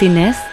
happiness